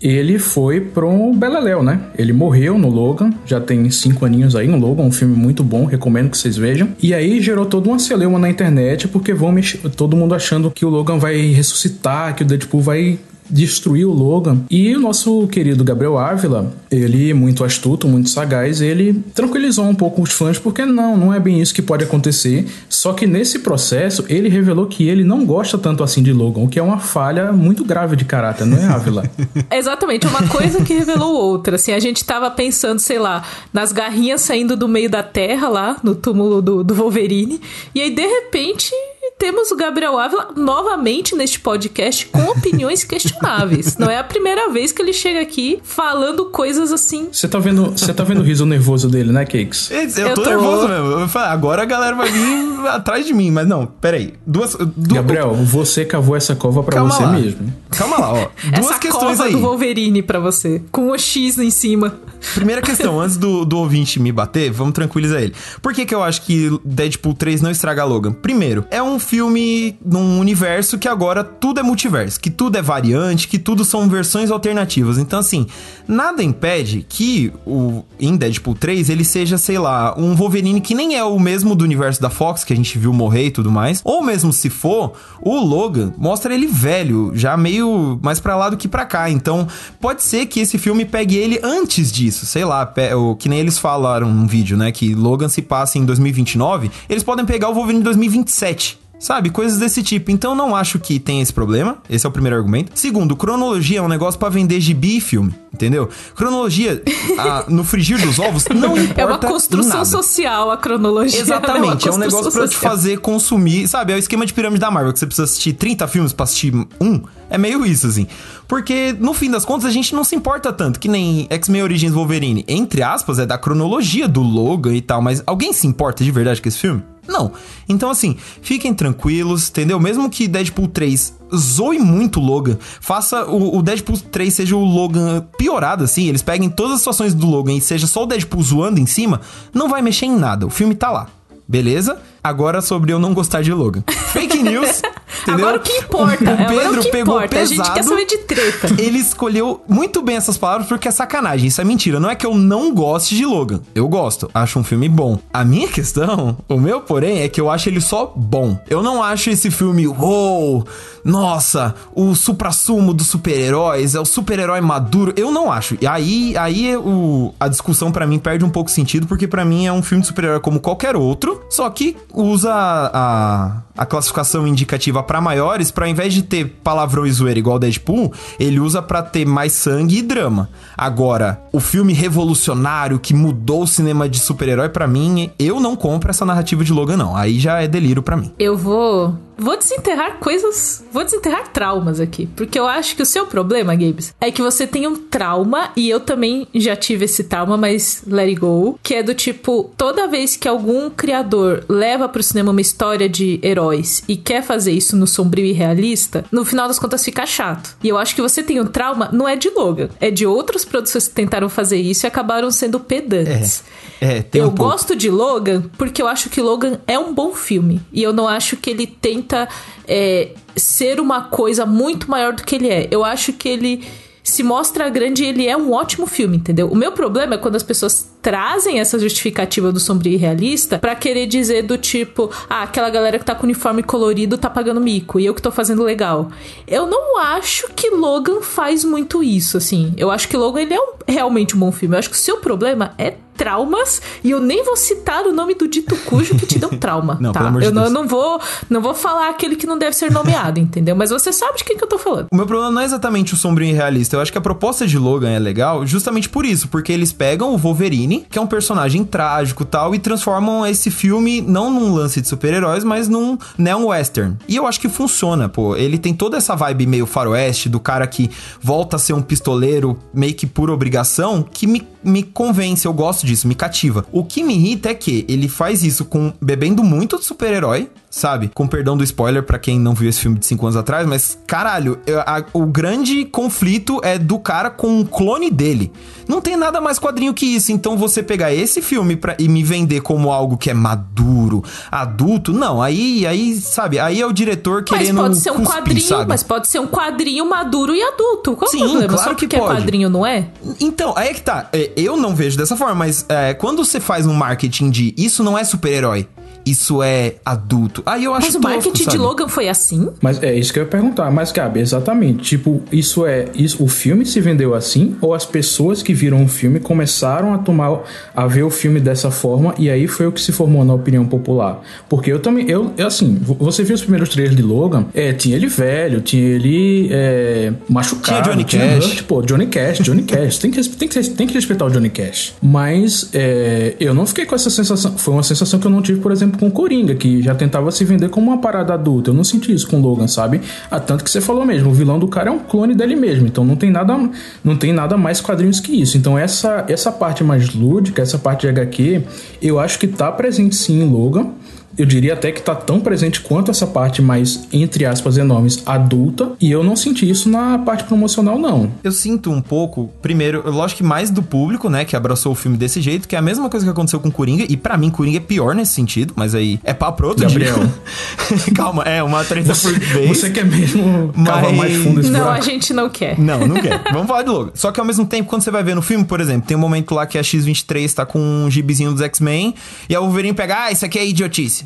ele foi pro Beleléu, né? Ele morreu no Logan, já tem cinco aninhos aí no Logan, um filme muito bom, recomendo que vocês vejam. E aí gerou toda uma celeuma na internet, porque vão todo mundo achando que o Logan vai ressuscitar, que o Deadpool vai destruir o Logan. E o nosso querido Gabriel Ávila, ele muito astuto, muito sagaz, ele tranquilizou um pouco os fãs, porque não, não é bem isso que pode acontecer. Só que nesse processo, ele revelou que ele não gosta tanto assim de Logan, o que é uma falha muito grave de caráter, não é, Ávila? Exatamente, uma coisa que revelou outra. Assim, a gente tava pensando, sei lá, nas garrinhas saindo do meio da terra lá, no túmulo do, do Wolverine, e aí de repente temos o Gabriel Ávila novamente neste podcast com opiniões questionáveis. Não é a primeira vez que ele chega aqui falando coisas assim. Você tá vendo, você tá vendo o riso nervoso dele, né, Cakes? Eu, eu tô, tô, nervoso mesmo. Eu falei, agora a galera vai vir atrás de mim, mas não, peraí. Duas. Du... Gabriel, você cavou essa cova para você lá. mesmo. Calma lá, ó. Duas essa questões cova aí. do Wolverine para você, com o X em cima. Primeira questão, antes do, do ouvinte me bater, vamos tranquilizar ele. Por que, que eu acho que Deadpool 3 não estraga Logan? Primeiro, é um filme num universo que agora tudo é multiverso, que tudo é variante, que tudo são versões alternativas. Então, assim, nada impede que o em Deadpool 3 ele seja, sei lá, um Wolverine que nem é o mesmo do universo da Fox, que a gente viu morrer e tudo mais. Ou mesmo se for, o Logan mostra ele velho, já meio mais pra lá do que pra cá. Então, pode ser que esse filme pegue ele antes disso, sei lá, o que nem eles falaram num vídeo, né, que Logan se passa em 2029, eles podem pegar o Wolverine em 2027. Sabe, coisas desse tipo. Então não acho que tem esse problema. Esse é o primeiro argumento. Segundo, cronologia é um negócio para vender gibi e filme, entendeu? Cronologia a, no frigir dos ovos não importa É uma construção social a cronologia. Exatamente, é, é um negócio para te fazer consumir, sabe? É o esquema de pirâmide da Marvel que você precisa assistir 30 filmes para assistir um. É meio isso assim. Porque no fim das contas a gente não se importa tanto que nem X-Men Origins Wolverine, entre aspas, é da cronologia do Logan e tal, mas alguém se importa de verdade com esse filme? Não. Então, assim, fiquem tranquilos, entendeu? Mesmo que Deadpool 3 zoe muito o Logan, faça o, o, Deadpool 3 seja o Logan piorado, assim, eles peguem todas as situações do Logan e seja só o Deadpool zoando em cima, não vai mexer em nada. O filme tá lá. Beleza? Agora sobre eu não gostar de Logan. Fake news. Entendeu? Agora o que importa. O Pedro o que pegou importa. pesado. A gente quer saber de treta. Ele escolheu muito bem essas palavras porque é sacanagem. Isso é mentira. Não é que eu não goste de Logan. Eu gosto. Acho um filme bom. A minha questão, o meu porém, é que eu acho ele só bom. Eu não acho esse filme, uou, nossa, o supra-sumo dos super-heróis, é o super-herói maduro. Eu não acho. E aí, aí o, a discussão para mim perde um pouco sentido porque para mim é um filme de super-herói como qualquer outro, só que usa a, a classificação indicativa para maiores, para ao invés de ter palavrão e zoeira igual Deadpool, ele usa para ter mais sangue e drama. Agora, o filme revolucionário que mudou o cinema de super-herói para mim, eu não compro essa narrativa de Logan não. Aí já é delírio para mim. Eu vou Vou desenterrar coisas. Vou desenterrar traumas aqui. Porque eu acho que o seu problema, Gabes, é que você tem um trauma, e eu também já tive esse trauma, mas let it go. Que é do tipo, toda vez que algum criador leva pro cinema uma história de heróis e quer fazer isso no sombrio e realista, no final das contas fica chato. E eu acho que você tem um trauma, não é de Logan, é de outras produções que tentaram fazer isso e acabaram sendo pedantes. É, é tem eu um pouco. gosto de Logan porque eu acho que Logan é um bom filme. E eu não acho que ele tenta é, ser uma coisa muito maior do que ele é. Eu acho que ele se mostra grande e ele é um ótimo filme, entendeu? O meu problema é quando as pessoas trazem essa justificativa do sombrio e realista para querer dizer do tipo, ah, aquela galera que tá com uniforme colorido tá pagando mico e eu que tô fazendo legal. Eu não acho que Logan faz muito isso, assim. Eu acho que Logan ele é um, realmente um bom filme. Eu acho que o seu problema é traumas e eu nem vou citar o nome do dito cujo que te deu trauma, não, tá? Pelo amor de eu Deus. não, não vou não vou falar aquele que não deve ser nomeado, entendeu? Mas você sabe de quem que eu tô falando. O meu problema não é exatamente o sombrio e realista. Eu acho que a proposta de Logan é legal justamente por isso, porque eles pegam o Wolverine, que é um personagem trágico e tal, e transformam esse filme não num lance de super-heróis, mas num neon western. E eu acho que funciona, pô. Ele tem toda essa vibe meio faroeste do cara que volta a ser um pistoleiro meio que por obrigação, que me me convence, eu gosto disso, me cativa. O que me irrita é que ele faz isso com bebendo muito de super-herói, sabe? Com perdão do spoiler pra quem não viu esse filme de 5 anos atrás, mas caralho, eu- a- o grande conflito é do cara com um clone dele. Não tem nada mais quadrinho que isso. Então você pegar esse filme pra, e me vender como algo que é maduro, adulto, não. Aí, aí, sabe? Aí é o diretor Mas querendo pode ser um cuspir, quadrinho, sabe? mas pode ser um quadrinho maduro e adulto. Qual Sim, o problema? claro Só que pode. é quadrinho, não é? Então, aí é que tá. É, Eu não vejo dessa forma, mas é, quando você faz um marketing de isso não é super-herói, isso é adulto. Aí eu acho Mas o tosco, marketing de? Logan foi assim? Mas é isso que eu ia perguntar. Mas, Gabi, exatamente. Tipo, isso é. Isso, o filme se vendeu assim? Ou as pessoas que viram o filme começaram a tomar. a ver o filme dessa forma e aí foi o que se formou na opinião popular? Porque eu também. Eu, eu, assim, vo- você viu os primeiros trailers de Logan? É, tinha ele velho, tinha ele é, machucado. Tinha Johnny Cash. Hurt, pô, Johnny Cash, Johnny Cash. Tem que, tem, que, tem que respeitar o Johnny Cash. Mas é, eu não fiquei com essa sensação. Foi uma sensação que eu não tive, por exemplo, com o Coringa, que já tentava se vender como uma parada adulta. Eu não senti isso com Logan, sabe? Ah, tanto que você falou mesmo, o vilão do cara é um clone dele mesmo. Então não tem nada, não tem nada mais quadrinhos que isso. Então essa, essa parte mais lúdica, essa parte de HQ, eu acho que tá presente sim em Logan. Eu diria até que tá tão presente quanto essa parte mais, entre aspas, enormes, adulta. E eu não senti isso na parte promocional, não. Eu sinto um pouco, primeiro, lógico que mais do público, né, que abraçou o filme desse jeito, que é a mesma coisa que aconteceu com Coringa, e pra mim Coringa é pior nesse sentido, mas aí é papo pra outro Gabriel. dia. Calma, é uma treta por vez. Você quer mesmo cavar Mas- mais fundo esse Não, buraco? a gente não quer. Não, não quer. Vamos falar de Logan. Só que ao mesmo tempo, quando você vai ver no filme, por exemplo, tem um momento lá que a X-23 tá com um gibizinho dos X-Men e a Wolverine pega, ah, isso aqui é idiotice.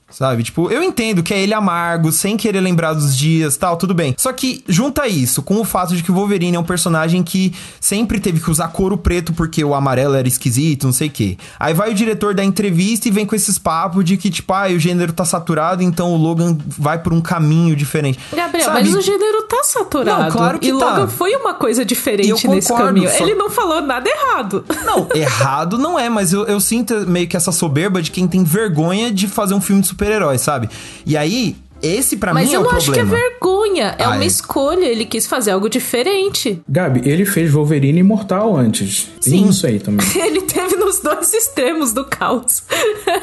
Sabe? Tipo, eu entendo que é ele amargo, sem querer lembrar dos dias tal, tudo bem. Só que junta isso com o fato de que o Wolverine é um personagem que sempre teve que usar couro preto porque o amarelo era esquisito, não sei o quê. Aí vai o diretor da entrevista e vem com esses papos de que, tipo, ah, o gênero tá saturado, então o Logan vai por um caminho diferente. Gabriel, Sabe? mas o gênero tá saturado. Não, claro que e tá. Logan foi uma coisa diferente nesse caminho. só- Ele não falou nada errado. Não, errado não é, mas eu, eu sinto meio que essa soberba de quem tem vergonha de fazer um filme de super-herói, sabe? E aí, esse pra Mas mim é eu o não acho que é problema. vergonha. É Ah, uma é. escolha. Ele quis fazer algo diferente. Gabi, ele fez Wolverine imortal antes. Tem Sim. isso aí também. Ele teve nos dois extremos do caos.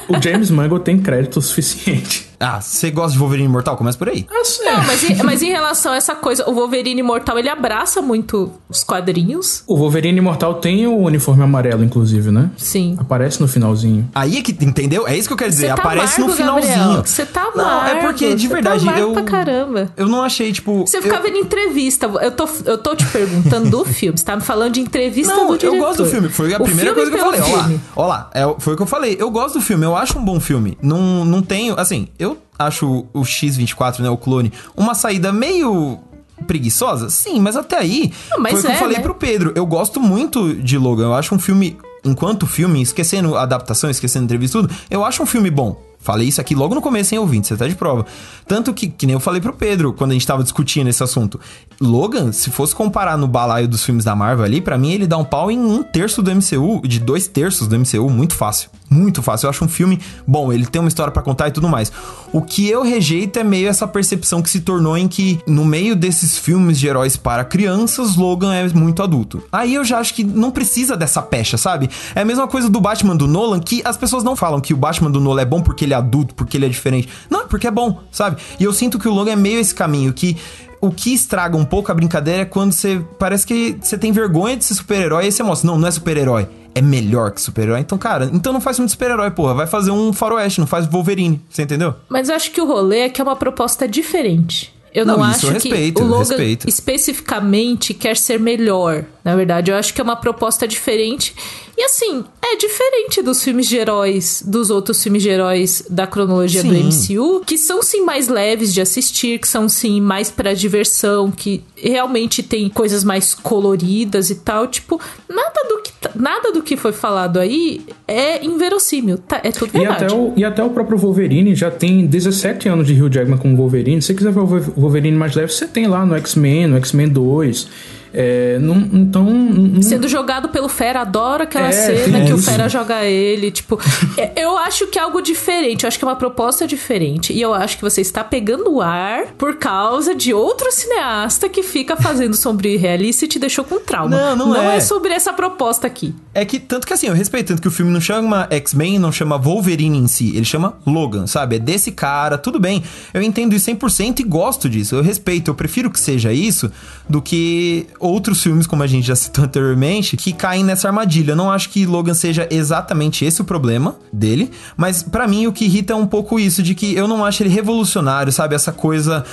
O James Mangold tem crédito suficiente. Ah, você gosta de Wolverine Imortal? Começa por aí. Ah, Não, mas em, mas em relação a essa coisa, o Wolverine Imortal, ele abraça muito os quadrinhos. O Wolverine imortal tem o uniforme amarelo, inclusive, né? Sim. Aparece no finalzinho. Aí é que, entendeu? É isso que eu quero dizer. Tá Aparece amargo, no finalzinho. Você tá amargo. Não, é porque, de Você tá verdade, amargo eu... pra caramba. Eu não achei, tipo... Você eu- fica vendo entrevista. Eu tô, eu tô te perguntando do filme. Você tá me falando de entrevista Não, do eu diretor. gosto do filme. Foi a O primeira coisa que eu falei. Lá, filme. ó lá. É, foi o que eu falei. Eu gosto do filme. Eu acho um bom filme. Não, não tenho... Assim, eu acho o X-24, né? O clone, uma saída meio... Preguiçosa? Sim, mas até aí. Ah, mas foi o que eu é, falei né? pro Pedro. Eu gosto muito de Logan. Eu acho um filme. Enquanto filme, esquecendo a adaptação, esquecendo entrevista e tudo, eu acho um filme bom. Falei isso aqui logo no começo, hein, ouvinte? Você tá de prova. Tanto que, que nem eu falei pro Pedro quando a gente tava discutindo esse assunto. Logan, se fosse comparar no balaio dos filmes da Marvel ali, pra mim ele dá um pau em um terço do MCU, de dois terços do MCU, muito fácil. Muito fácil. Eu acho um filme bom, ele tem uma história pra contar e tudo mais. O que eu rejeito é meio essa percepção que se tornou em que, no meio desses filmes de heróis para crianças, Logan é muito adulto. Aí eu já acho que não precisa dessa pecha, sabe? É a mesma coisa do Batman do Nolan, que as pessoas não falam que o Batman do Nolan é bom porque ele é adulto, porque ele é diferente. Não, é porque é bom, sabe? E eu sinto que o Logan é meio esse caminho, que o que estraga um pouco a brincadeira é quando você. Parece que você tem vergonha de ser super-herói e você mostra. Não, não é super-herói. É melhor que super-herói. Então, cara, então não faz filme de super-herói, porra. Vai fazer um faroeste, não faz Wolverine. Você entendeu? Mas eu acho que o rolê é que é uma proposta diferente. Eu não, Não, acho eu que respeito, o eu Logan respeito. especificamente quer ser melhor. Na verdade, eu acho que é uma proposta diferente. E assim, é diferente dos filmes de heróis, dos outros filmes de heróis da cronologia do Sim. MCU, que são sim mais leves de assistir, que são sim mais pra diversão, que realmente tem coisas mais coloridas e tal. Tipo, nada do que, tá- nada do que foi falado aí é inverossímil. Tá, é tudo E verdade. até, o, e até o próprio Wolverine já tem 17 anos de Hugh Jackman com o Wolverine. Se você quiser ver o Wolver- Wolverine mais leve, você tem lá no X-Men, no X-Men 2. É, não, então. não- Sendo jogado pelo Fera, adoro aquela É, cena tem que o isso. Fera joga ele. Tipo, é- eu acho que é algo diferente. Eu acho que é uma proposta diferente. E eu acho que você está pegando o ar por causa de outro cineasta que fica fazendo sobre realista e te deixou com trauma. Não, não é. é. sobre essa proposta aqui. É que, tanto que assim, eu respeito, tanto que o filme não chama X-Men, não chama Wolverine em si, ele chama Logan, sabe? É desse cara, tudo bem. Eu entendo isso 100% e gosto disso, eu respeito, eu prefiro que seja isso do que outros filmes, como a gente já citou anteriormente, que caem nessa armadilha. Eu não acho que Logan seja exatamente esse o problema dele, mas para mim o que irrita é um pouco isso, de que eu não acho ele revolucionário, sabe? Essa coisa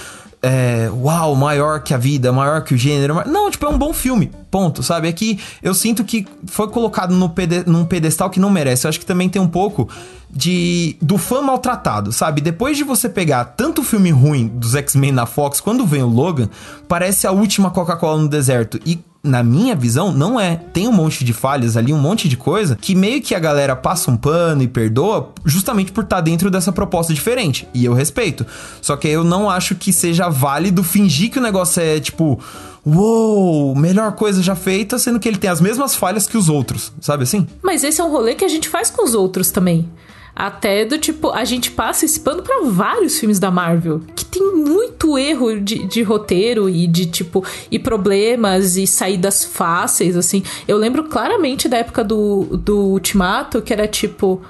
é, uau, maior que a vida, maior que o gênero. Não, tipo, é um bom filme. Ponto, sabe? É que eu sinto que foi colocado no pede num pedestal que não merece. Eu acho que também tem um pouco de do fã maltratado, sabe? Depois de você pegar tanto filme ruim dos X-Men na Fox, quando vem o Logan, parece a última Coca-Cola no deserto. E na minha visão, não é. Tem um monte de falhas ali, um monte de coisa que meio que a galera passa um pano e perdoa justamente por estar tá dentro dessa proposta diferente. E eu respeito. Só que eu não acho que seja válido fingir que o negócio é tipo. Uou, melhor coisa já feita, sendo que ele tem as mesmas falhas que os outros, sabe assim? Mas esse é um rolê que a gente faz com os outros também. Até do tipo, a gente passa esse pano pra vários filmes da Marvel. Que tem muito erro de, de roteiro e de tipo, e problemas e saídas fáceis, assim. Eu lembro claramente da época do, do Ultimato, que era tipo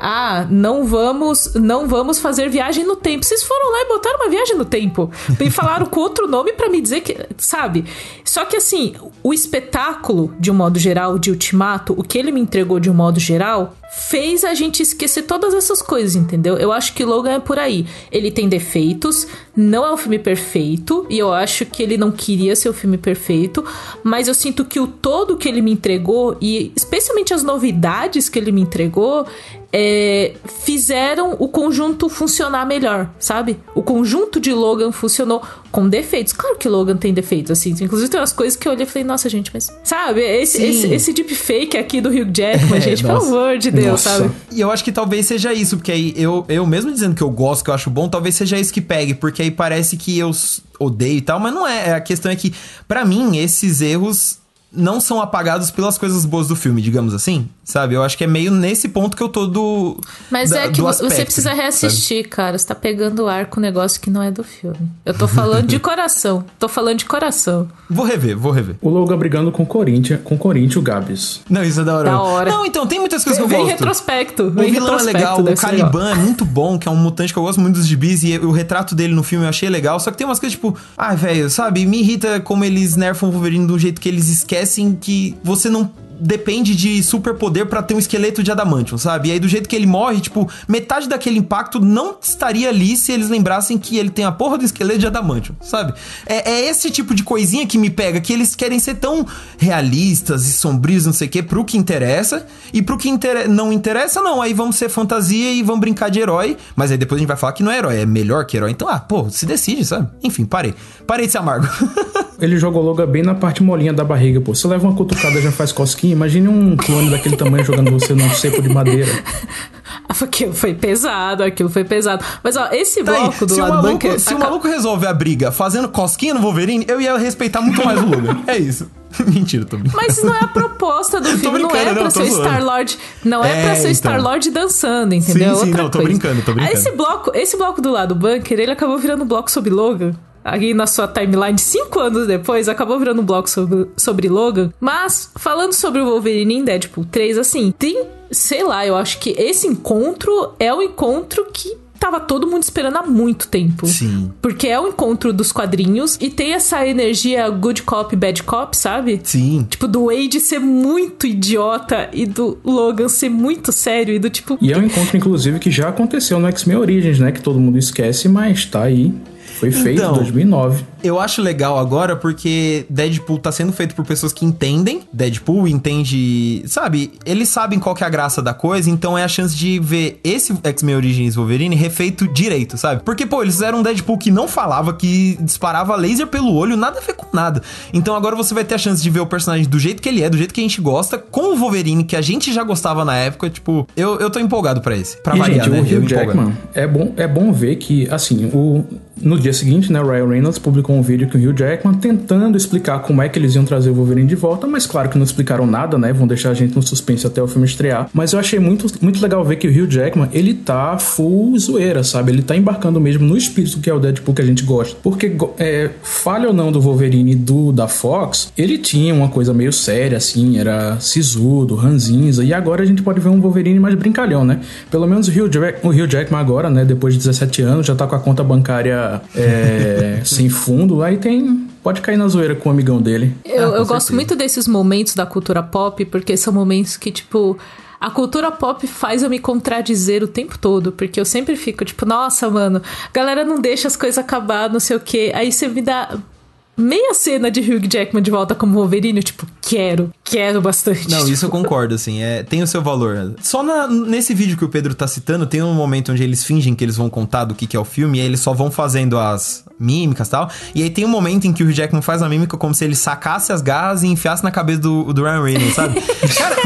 ah, não vamos, não vamos fazer viagem no tempo. Vocês foram lá e botaram uma viagem no tempo. E falaram com outro nome para me dizer que, sabe? Só que assim, o espetáculo, de um modo geral, de Ultimato, o que ele me entregou de um modo geral, fez a gente esquecer todas essas coisas, entendeu? Eu acho que Logan é por aí. Ele tem defeitos, não é um filme perfeito, e eu acho que ele não queria ser o um filme perfeito, mas eu sinto que o todo que ele me entregou, e especialmente as novidades que ele me entregou, é, fizeram o conjunto funcionar melhor, sabe? O conjunto de Logan funcionou com defeitos. Claro que Logan tem defeitos, assim. Inclusive tem umas coisas que eu olhei e falei, nossa, gente, mas. Sabe? Esse, esse, esse deepfake aqui do Hugh Jackman, é, gente, pelo amor de Deus, nossa. sabe? E eu acho que talvez seja isso, porque aí eu, eu mesmo dizendo que eu gosto, que eu acho bom, talvez seja isso que pegue, porque aí parece que eu odeio e tal, mas não é. A questão é que, para mim, esses erros não são apagados pelas coisas boas do filme, digamos assim, sabe? Eu acho que é meio nesse ponto que eu tô do. Mas da, é que aspecto, você precisa reassistir, sabe? cara. Você tá pegando ar com um negócio que não é do filme. Eu tô falando de coração. Tô falando de coração. Vou rever, vou rever. O Logan brigando com o Corinthians, com o Corinthians, Gabs. Não, isso é da hora. Da hora. Não, então, tem muitas coisas que eu vem gosto. Retrospecto, vem retrospecto. O vilão é legal, o Caliban é muito bom, que é um mutante que eu gosto muito dos gibis, e o retrato dele no filme eu achei legal. Só que tem umas coisas tipo, ai, ah, velho, sabe? Me irrita como eles nerfam o Wolverine de um jeito que eles esquecem que você não depende de superpoder para ter um esqueleto de adamantium, sabe? E aí do jeito que ele morre, tipo, metade daquele impacto não estaria ali se eles lembrassem que ele tem a porra do esqueleto de adamantium, sabe? É, é esse tipo de coisinha que me pega, que eles querem ser tão realistas e sombrios, não sei o que, pro que interessa, e pro que inter não interessa, não, aí vamos ser fantasia e vamos brincar de herói, mas aí depois a gente vai falar que não é herói, é melhor que herói, então, ah, pô, se decide, sabe? Enfim, parei. Parei de ser amargo. ele jogou logo bem na parte molinha da barriga, pô. Você leva uma cutucada já faz cosquinha, imagine um clone daquele tamanho jogando você num cepo de madeira. Aquilo foi pesado, aquilo foi pesado. Mas ó, esse tá bloco aí, do lado maluco, bunker... Se o maluco resolve a briga fazendo cosquinha no Wolverine, eu ia respeitar muito mais o Logan. É isso. Mentira, tô brincando. Mas não é a proposta do filme, não é pra não, ser Star-Lord. Não é, é pra ser então. Star-Lord dançando, entendeu? Sim, sim, Outra não, tô coisa. brincando, tô brincando. esse bloco, esse bloco do lado bunker, ele acabou virando um bloco sobre Logan aí na sua timeline cinco anos depois, acabou virando um bloco sobre, sobre Logan. Mas, falando sobre o Wolverine em Deadpool 3, assim, tem, sei lá, eu acho que esse encontro é o encontro que tava todo mundo esperando há muito tempo. Sim. Porque é o encontro dos quadrinhos e tem essa energia good cop, bad cop, sabe? Sim. Tipo, do Wade ser muito idiota e do Logan ser muito sério e do tipo. E é um encontro, inclusive, que já aconteceu no X-Men Origins, né? Que todo mundo esquece, mas tá aí. Foi feito então, em 2009. Eu acho legal agora porque Deadpool tá sendo feito por pessoas que entendem. Deadpool entende, sabe? Eles sabem qual que é a graça da coisa, então é a chance de ver esse X-Men Origins Wolverine refeito direito, sabe? Porque, pô, eles fizeram um Deadpool que não falava, que disparava laser pelo olho, nada a ver com nada. Então agora você vai ter a chance de ver o personagem do jeito que ele é, do jeito que a gente gosta, com o Wolverine, que a gente já gostava na época. Tipo, eu, eu tô empolgado para esse. Pra e, variar, gente, né? o Hugh Jackman, é bom, é bom ver que, assim, o, no dia seguinte, né, o Ryan Reynolds publicou publicou um vídeo com o Hugh Jackman tentando explicar como é que eles iam trazer o Wolverine de volta, mas claro que não explicaram nada, né? Vão deixar a gente no suspense até o filme estrear. Mas eu achei muito, muito legal ver que o Hugh Jackman, ele tá full zoeira, sabe? Ele tá embarcando mesmo no espírito que é o Deadpool que a gente gosta. Porque, é, falha ou não do Wolverine do da Fox, ele tinha uma coisa meio séria, assim, era sisudo, ranzinza, e agora a gente pode ver um Wolverine mais brincalhão, né? Pelo menos o Hugh, Jack, o Hugh Jackman agora, né, depois de 17 anos, já tá com a conta bancária é, sem fundo, aí tem pode cair na zoeira com o amigão dele. Eu, ah, eu gosto muito desses momentos da cultura pop, porque são momentos que, tipo. A cultura pop faz eu me contradizer o tempo todo, porque eu sempre fico tipo, nossa, mano, galera não deixa as coisas acabar, não sei o quê. Aí você me dá meia cena de Hugh Jackman de volta como Wolverine, tipo, quero, quero bastante. Não, isso eu concordo, assim, é, tem o seu valor. Só na, nesse vídeo que o Pedro tá citando, tem um momento onde eles fingem que eles vão contar do que, que é o filme, e aí eles só vão fazendo as mímicas e tal. E aí tem um momento em que o Hugh Jackman faz a mímica como se ele sacasse as garras e enfiasse na cabeça do, do Ryan Reynolds, sabe? Cara,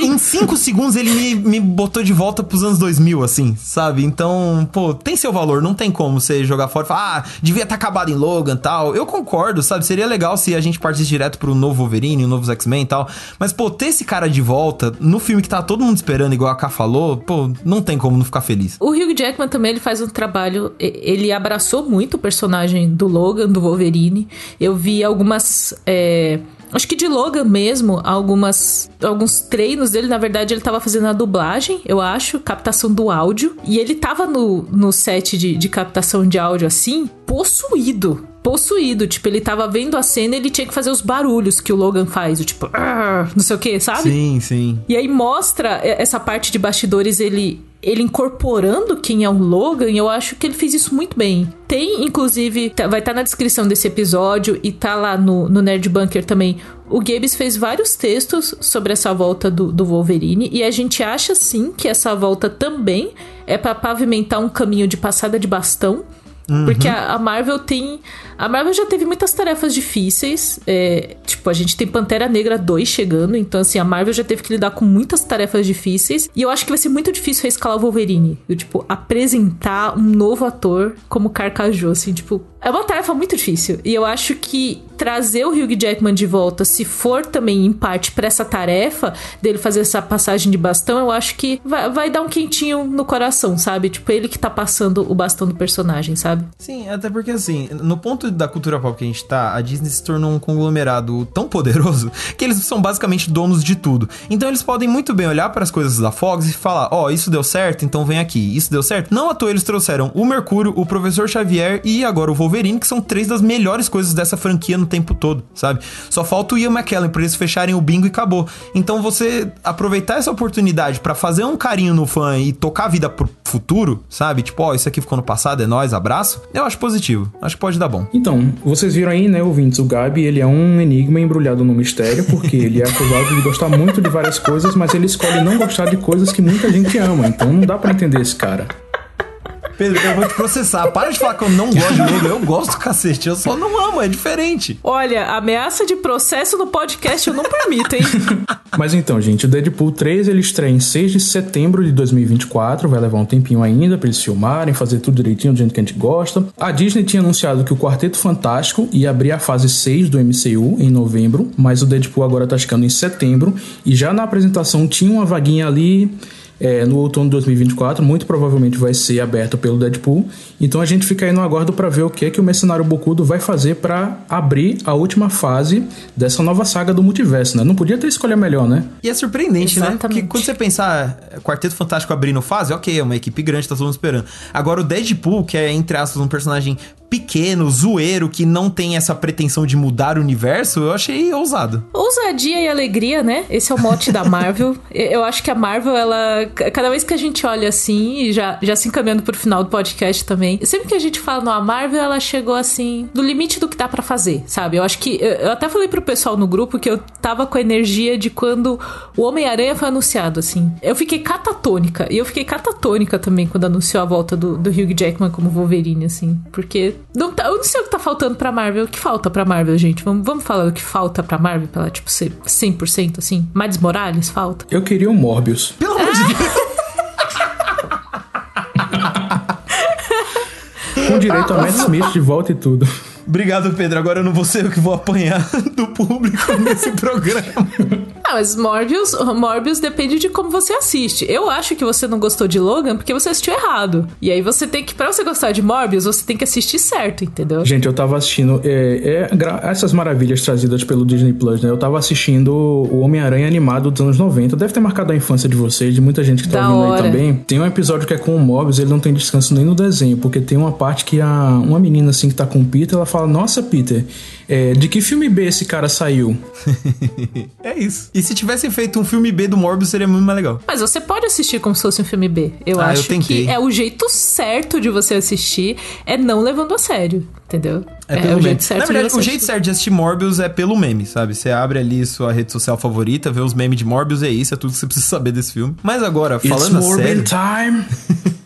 em cinco segundos ele me, me botou de volta pros anos 2000, assim, sabe? Então, pô, tem seu valor, não tem como você jogar fora e falar, ah, devia estar tá acabado em Logan e tal. Eu concordo, sabe? Seria legal se a gente partisse direto pro novo Wolverine, o novo X-Men e tal. Mas, pô, ter esse cara de volta no filme que tá todo mundo esperando, igual a K falou, pô, não tem como não ficar feliz. O Hugh Jackman também, ele faz um trabalho, ele abraçou muito o personagem do Logan, do Wolverine. Eu vi algumas... É acho que de Logan mesmo, algumas alguns treinos dele, na verdade, ele tava fazendo a dublagem, eu acho, captação do áudio, e ele tava no, no set de, de captação de áudio assim, possuído possuído. Tipo, ele tava vendo a cena e ele tinha que fazer os barulhos que o Logan faz. O tipo, não sei o que, sabe? Sim, sim. E aí mostra essa parte de bastidores, ele ele incorporando quem é o Logan, eu acho que ele fez isso muito bem. Tem, inclusive, tá, vai estar tá na descrição desse episódio e tá lá no, no Nerd Bunker também. O Gabes fez vários textos sobre essa volta do, do Wolverine e a gente acha sim que essa volta também é para pavimentar um caminho de passada de bastão Uhum. Porque a, a, Marvel tem. A Marvel já teve muitas tarefas difíceis. É, tipo, a gente tem Pantera Negra 2 chegando. Então, assim, a Marvel já teve que lidar com muitas tarefas difíceis. E eu acho que vai ser muito difícil reescalar o Wolverine. Eu, tipo, apresentar um novo ator como Carcajou, assim, tipo. É uma tarefa muito difícil. E eu acho que trazer o Hugh Jackman de volta, se for também em parte para essa tarefa dele fazer essa passagem de bastão, eu acho que vai, vai, dar um quentinho no coração, sabe? Tipo, ele que tá passando o bastão do personagem, sabe? Sim, até porque assim, no ponto da cultura pop que a gente tá, a Disney se tornou um conglomerado tão poderoso que eles são basicamente donos de tudo. Então eles podem muito bem olhar para as coisas da Fox e falar: ó, oh, isso deu certo, então vem aqui. Isso deu certo? Não à toa eles trouxeram o Mercúrio, o Professor Xavier e agora o Wolverine, que são três das melhores coisas dessa franquia no tempo todo, sabe? Só falta o Ian McKellen pra eles fecharem o bingo e acabou. Então você aproveitar essa oportunidade para fazer um carinho no fã e tocar a vida pro futuro, sabe? Tipo, ó, oh, isso aqui ficou no passado, é nós, abraço. Eu acho positivo. Acho que pode dar bom. Então, vocês viram aí, né, ouvintes, o Gabi, ele é um enigma embrulhado no mistério, porque ele é acusado de gostar muito de várias coisas, mas ele escolhe não gostar de coisas que muita gente ama. Então não dá para entender esse cara. Pedro, eu vou te processar. Para de falar que eu não gosto de Logan. Eu gosto, cacete. Eu só não amo, é diferente. Olha, ameaça de processo no podcast eu não permito, hein? Mas então, gente, o Deadpool 3 ele estreia em 6 de setembro de 2024. Vai levar um tempinho ainda pra eles filmarem, fazer tudo direitinho do jeito que a gente gosta. A Disney tinha anunciado que o Quarteto Fantástico ia abrir a fase 6 do MCU em novembro, mas o Deadpool agora tá chegando em setembro. E já na apresentação tinha uma vaguinha ali é, no outono de 2024, muito provavelmente vai ser aberto pelo Deadpool. Então a gente fica aí no aguardo para ver o que é que o Mercenário Bocudo vai fazer para abrir a última fase dessa nova saga do multiverso, né? Não podia ter escolha melhor, né? E é surpreendente, Exatamente. né? Porque quando você pensar Quarteto Fantástico abrindo fase, ok, é uma equipe grande, tá todo mundo esperando. Agora o Deadpool, que é, entre aspas, um personagem pequeno, zoeiro, que não tem essa pretensão de mudar o universo, eu achei ousado. Ousadia e alegria, né? Esse é o mote da Marvel. Eu acho que a Marvel, ela. Cada vez que a gente olha assim, e já, já se encaminhando pro final do podcast também, sempre que a gente fala, no a Marvel, ela chegou assim, do limite do que dá para fazer, sabe? Eu acho que. Eu até falei pro pessoal no grupo que eu tava com a energia de quando o Homem-Aranha foi anunciado, assim. Eu fiquei catatônica. E eu fiquei catatônica também quando anunciou a volta do, do Hugh Jackman como Wolverine, assim. Porque não tá, eu não sei o que tá faltando pra Marvel. O que falta pra Marvel, gente? Vamos, vamos falar o que falta pra Marvel pra ela, tipo, ser 100% assim? Miles Morales falta? Eu queria um Morbius. Pelo amor de Deus! Com direito a Matt Smith de volta e tudo. Obrigado, Pedro. Agora eu não vou ser eu que vou apanhar do público nesse programa. Ah, mas Morbius, Morbius depende de como você assiste. Eu acho que você não gostou de Logan porque você assistiu errado. E aí você tem que, pra você gostar de Morbius, você tem que assistir certo, entendeu? Gente, eu tava assistindo é, é, essas maravilhas trazidas pelo Disney Plus, né? Eu tava assistindo o Homem-Aranha animado dos anos 90. Deve ter marcado a infância de vocês, de muita gente que tá Da ouvindo hora. aí também. Tem um episódio que é com o Morbius, ele não tem descanso nem no desenho, porque tem uma parte que a, uma menina assim que tá com o Peter, ela fala: Nossa, Peter, é, de que filme B esse cara saiu? É isso. E se tivessem feito um filme B do Morbius, seria muito mais legal. Mas você pode assistir como se fosse um filme B. Eu Ah, eu acho tentei. que é o jeito certo de você assistir, é não levando a sério, entendeu? É, pelo o meme. jeito certo Na verdade, de você o jeito assistir. certo de assistir Morbius é pelo meme, sabe? Você abre ali sua rede social favorita, vê os memes de Morbius, é isso, é tudo que você precisa saber desse filme. Mas agora, falando a It's Morbin sério... time!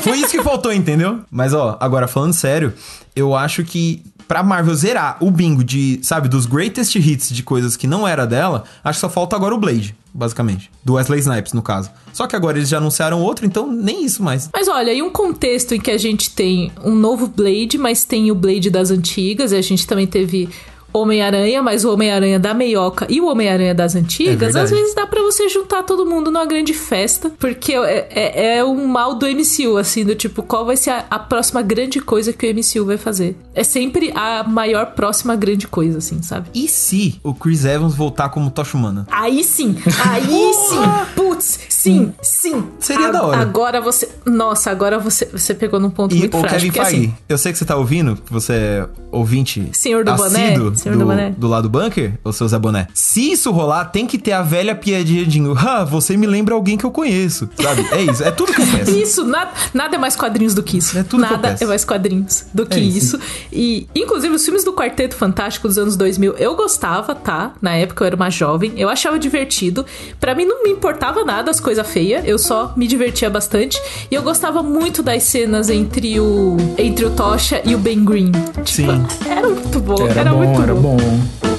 Foi isso que faltou, entendeu? Mas ó, agora falando sério, eu acho que pra Marvel zerar o bingo de, sabe, dos greatest hits de coisas que não era dela, acho que só falta agora o Blade, basicamente. Do Wesley Snipes, no caso. Só que agora eles já anunciaram outro, então nem isso mais. Mas olha, em um contexto em que a gente tem um novo Blade, mas tem o Blade das antigas, e a gente também teve Homem-Aranha, mas o Homem-Aranha da meioca e o Homem-Aranha das É antigas, verdade. às vezes dá pra você juntar todo mundo numa grande festa, porque é, é, é um mal do MCU, assim, do tipo, qual vai ser a, a próxima grande coisa que o MCU vai fazer? É sempre a maior próxima grande coisa, assim, sabe? E se o Chris Evans voltar como Tocha Humana? Aí sim, aí sim, putz, sim, sim. Seria A- da hora. Agora você, nossa, agora você, você pegou num ponto E muito o frágil. Kevin Feige, assim, eu sei que você tá ouvindo, que você é ouvinte Senhor do boné? Senhor do boné? do lado bunker, ou seu Zé Boné. Se isso rolar, tem que ter a velha piadinha de ah, você me lembra alguém que eu conheço, sabe? É isso, é tudo que eu peço. Isso, nada, nada é mais quadrinhos do que isso. É tudo que eu nada é mais quadrinhos do que É isso. isso. E, inclusive, os filmes do Quarteto Fantástico dos anos 2000, eu gostava, tá? Na época eu era uma jovem, eu achava divertido. Pra mim não me importava nada as coisas feias, eu só me divertia bastante. E eu gostava muito das cenas entre o entre o Tocha e o Ben Green. Tipo, Sim. Era muito bom, era, Era, bom, muito era bom. bom.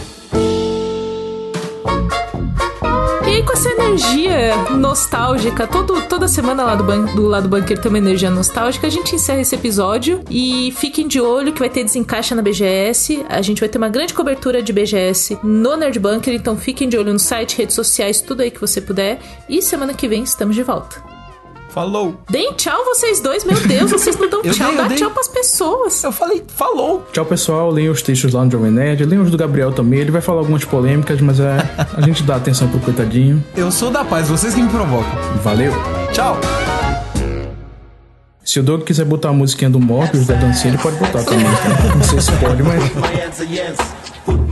Aí, com essa energia nostálgica, todo, toda semana lá do, ban do lado bunker tem uma energia nostálgica, a gente encerra esse episódio e fiquem de olho que vai ter desencaixa na BGS. A gente vai ter uma grande cobertura de BGS no Nerd Bunker, então fiquem de olho no site, redes sociais, tudo aí que você puder. E semana que vem estamos de volta. Falou. Deem tchau vocês dois, meu Deus, vocês não dão tchau, dei, dá dei. tchau pras pessoas. Eu falei, falou. Tchau, pessoal. Leiam os textos lá no Jovem Nerd. Leiam os do Gabriel também. Ele vai falar algumas polêmicas, mas é, a gente dá atenção pro coitadinho. Eu sou da paz, vocês que me provocam. Valeu! Tchau. Se o Doug quiser botar a musiquinha do Morbius da dancinha, ele pode botar também. tá? Não sei se pode, mas. Put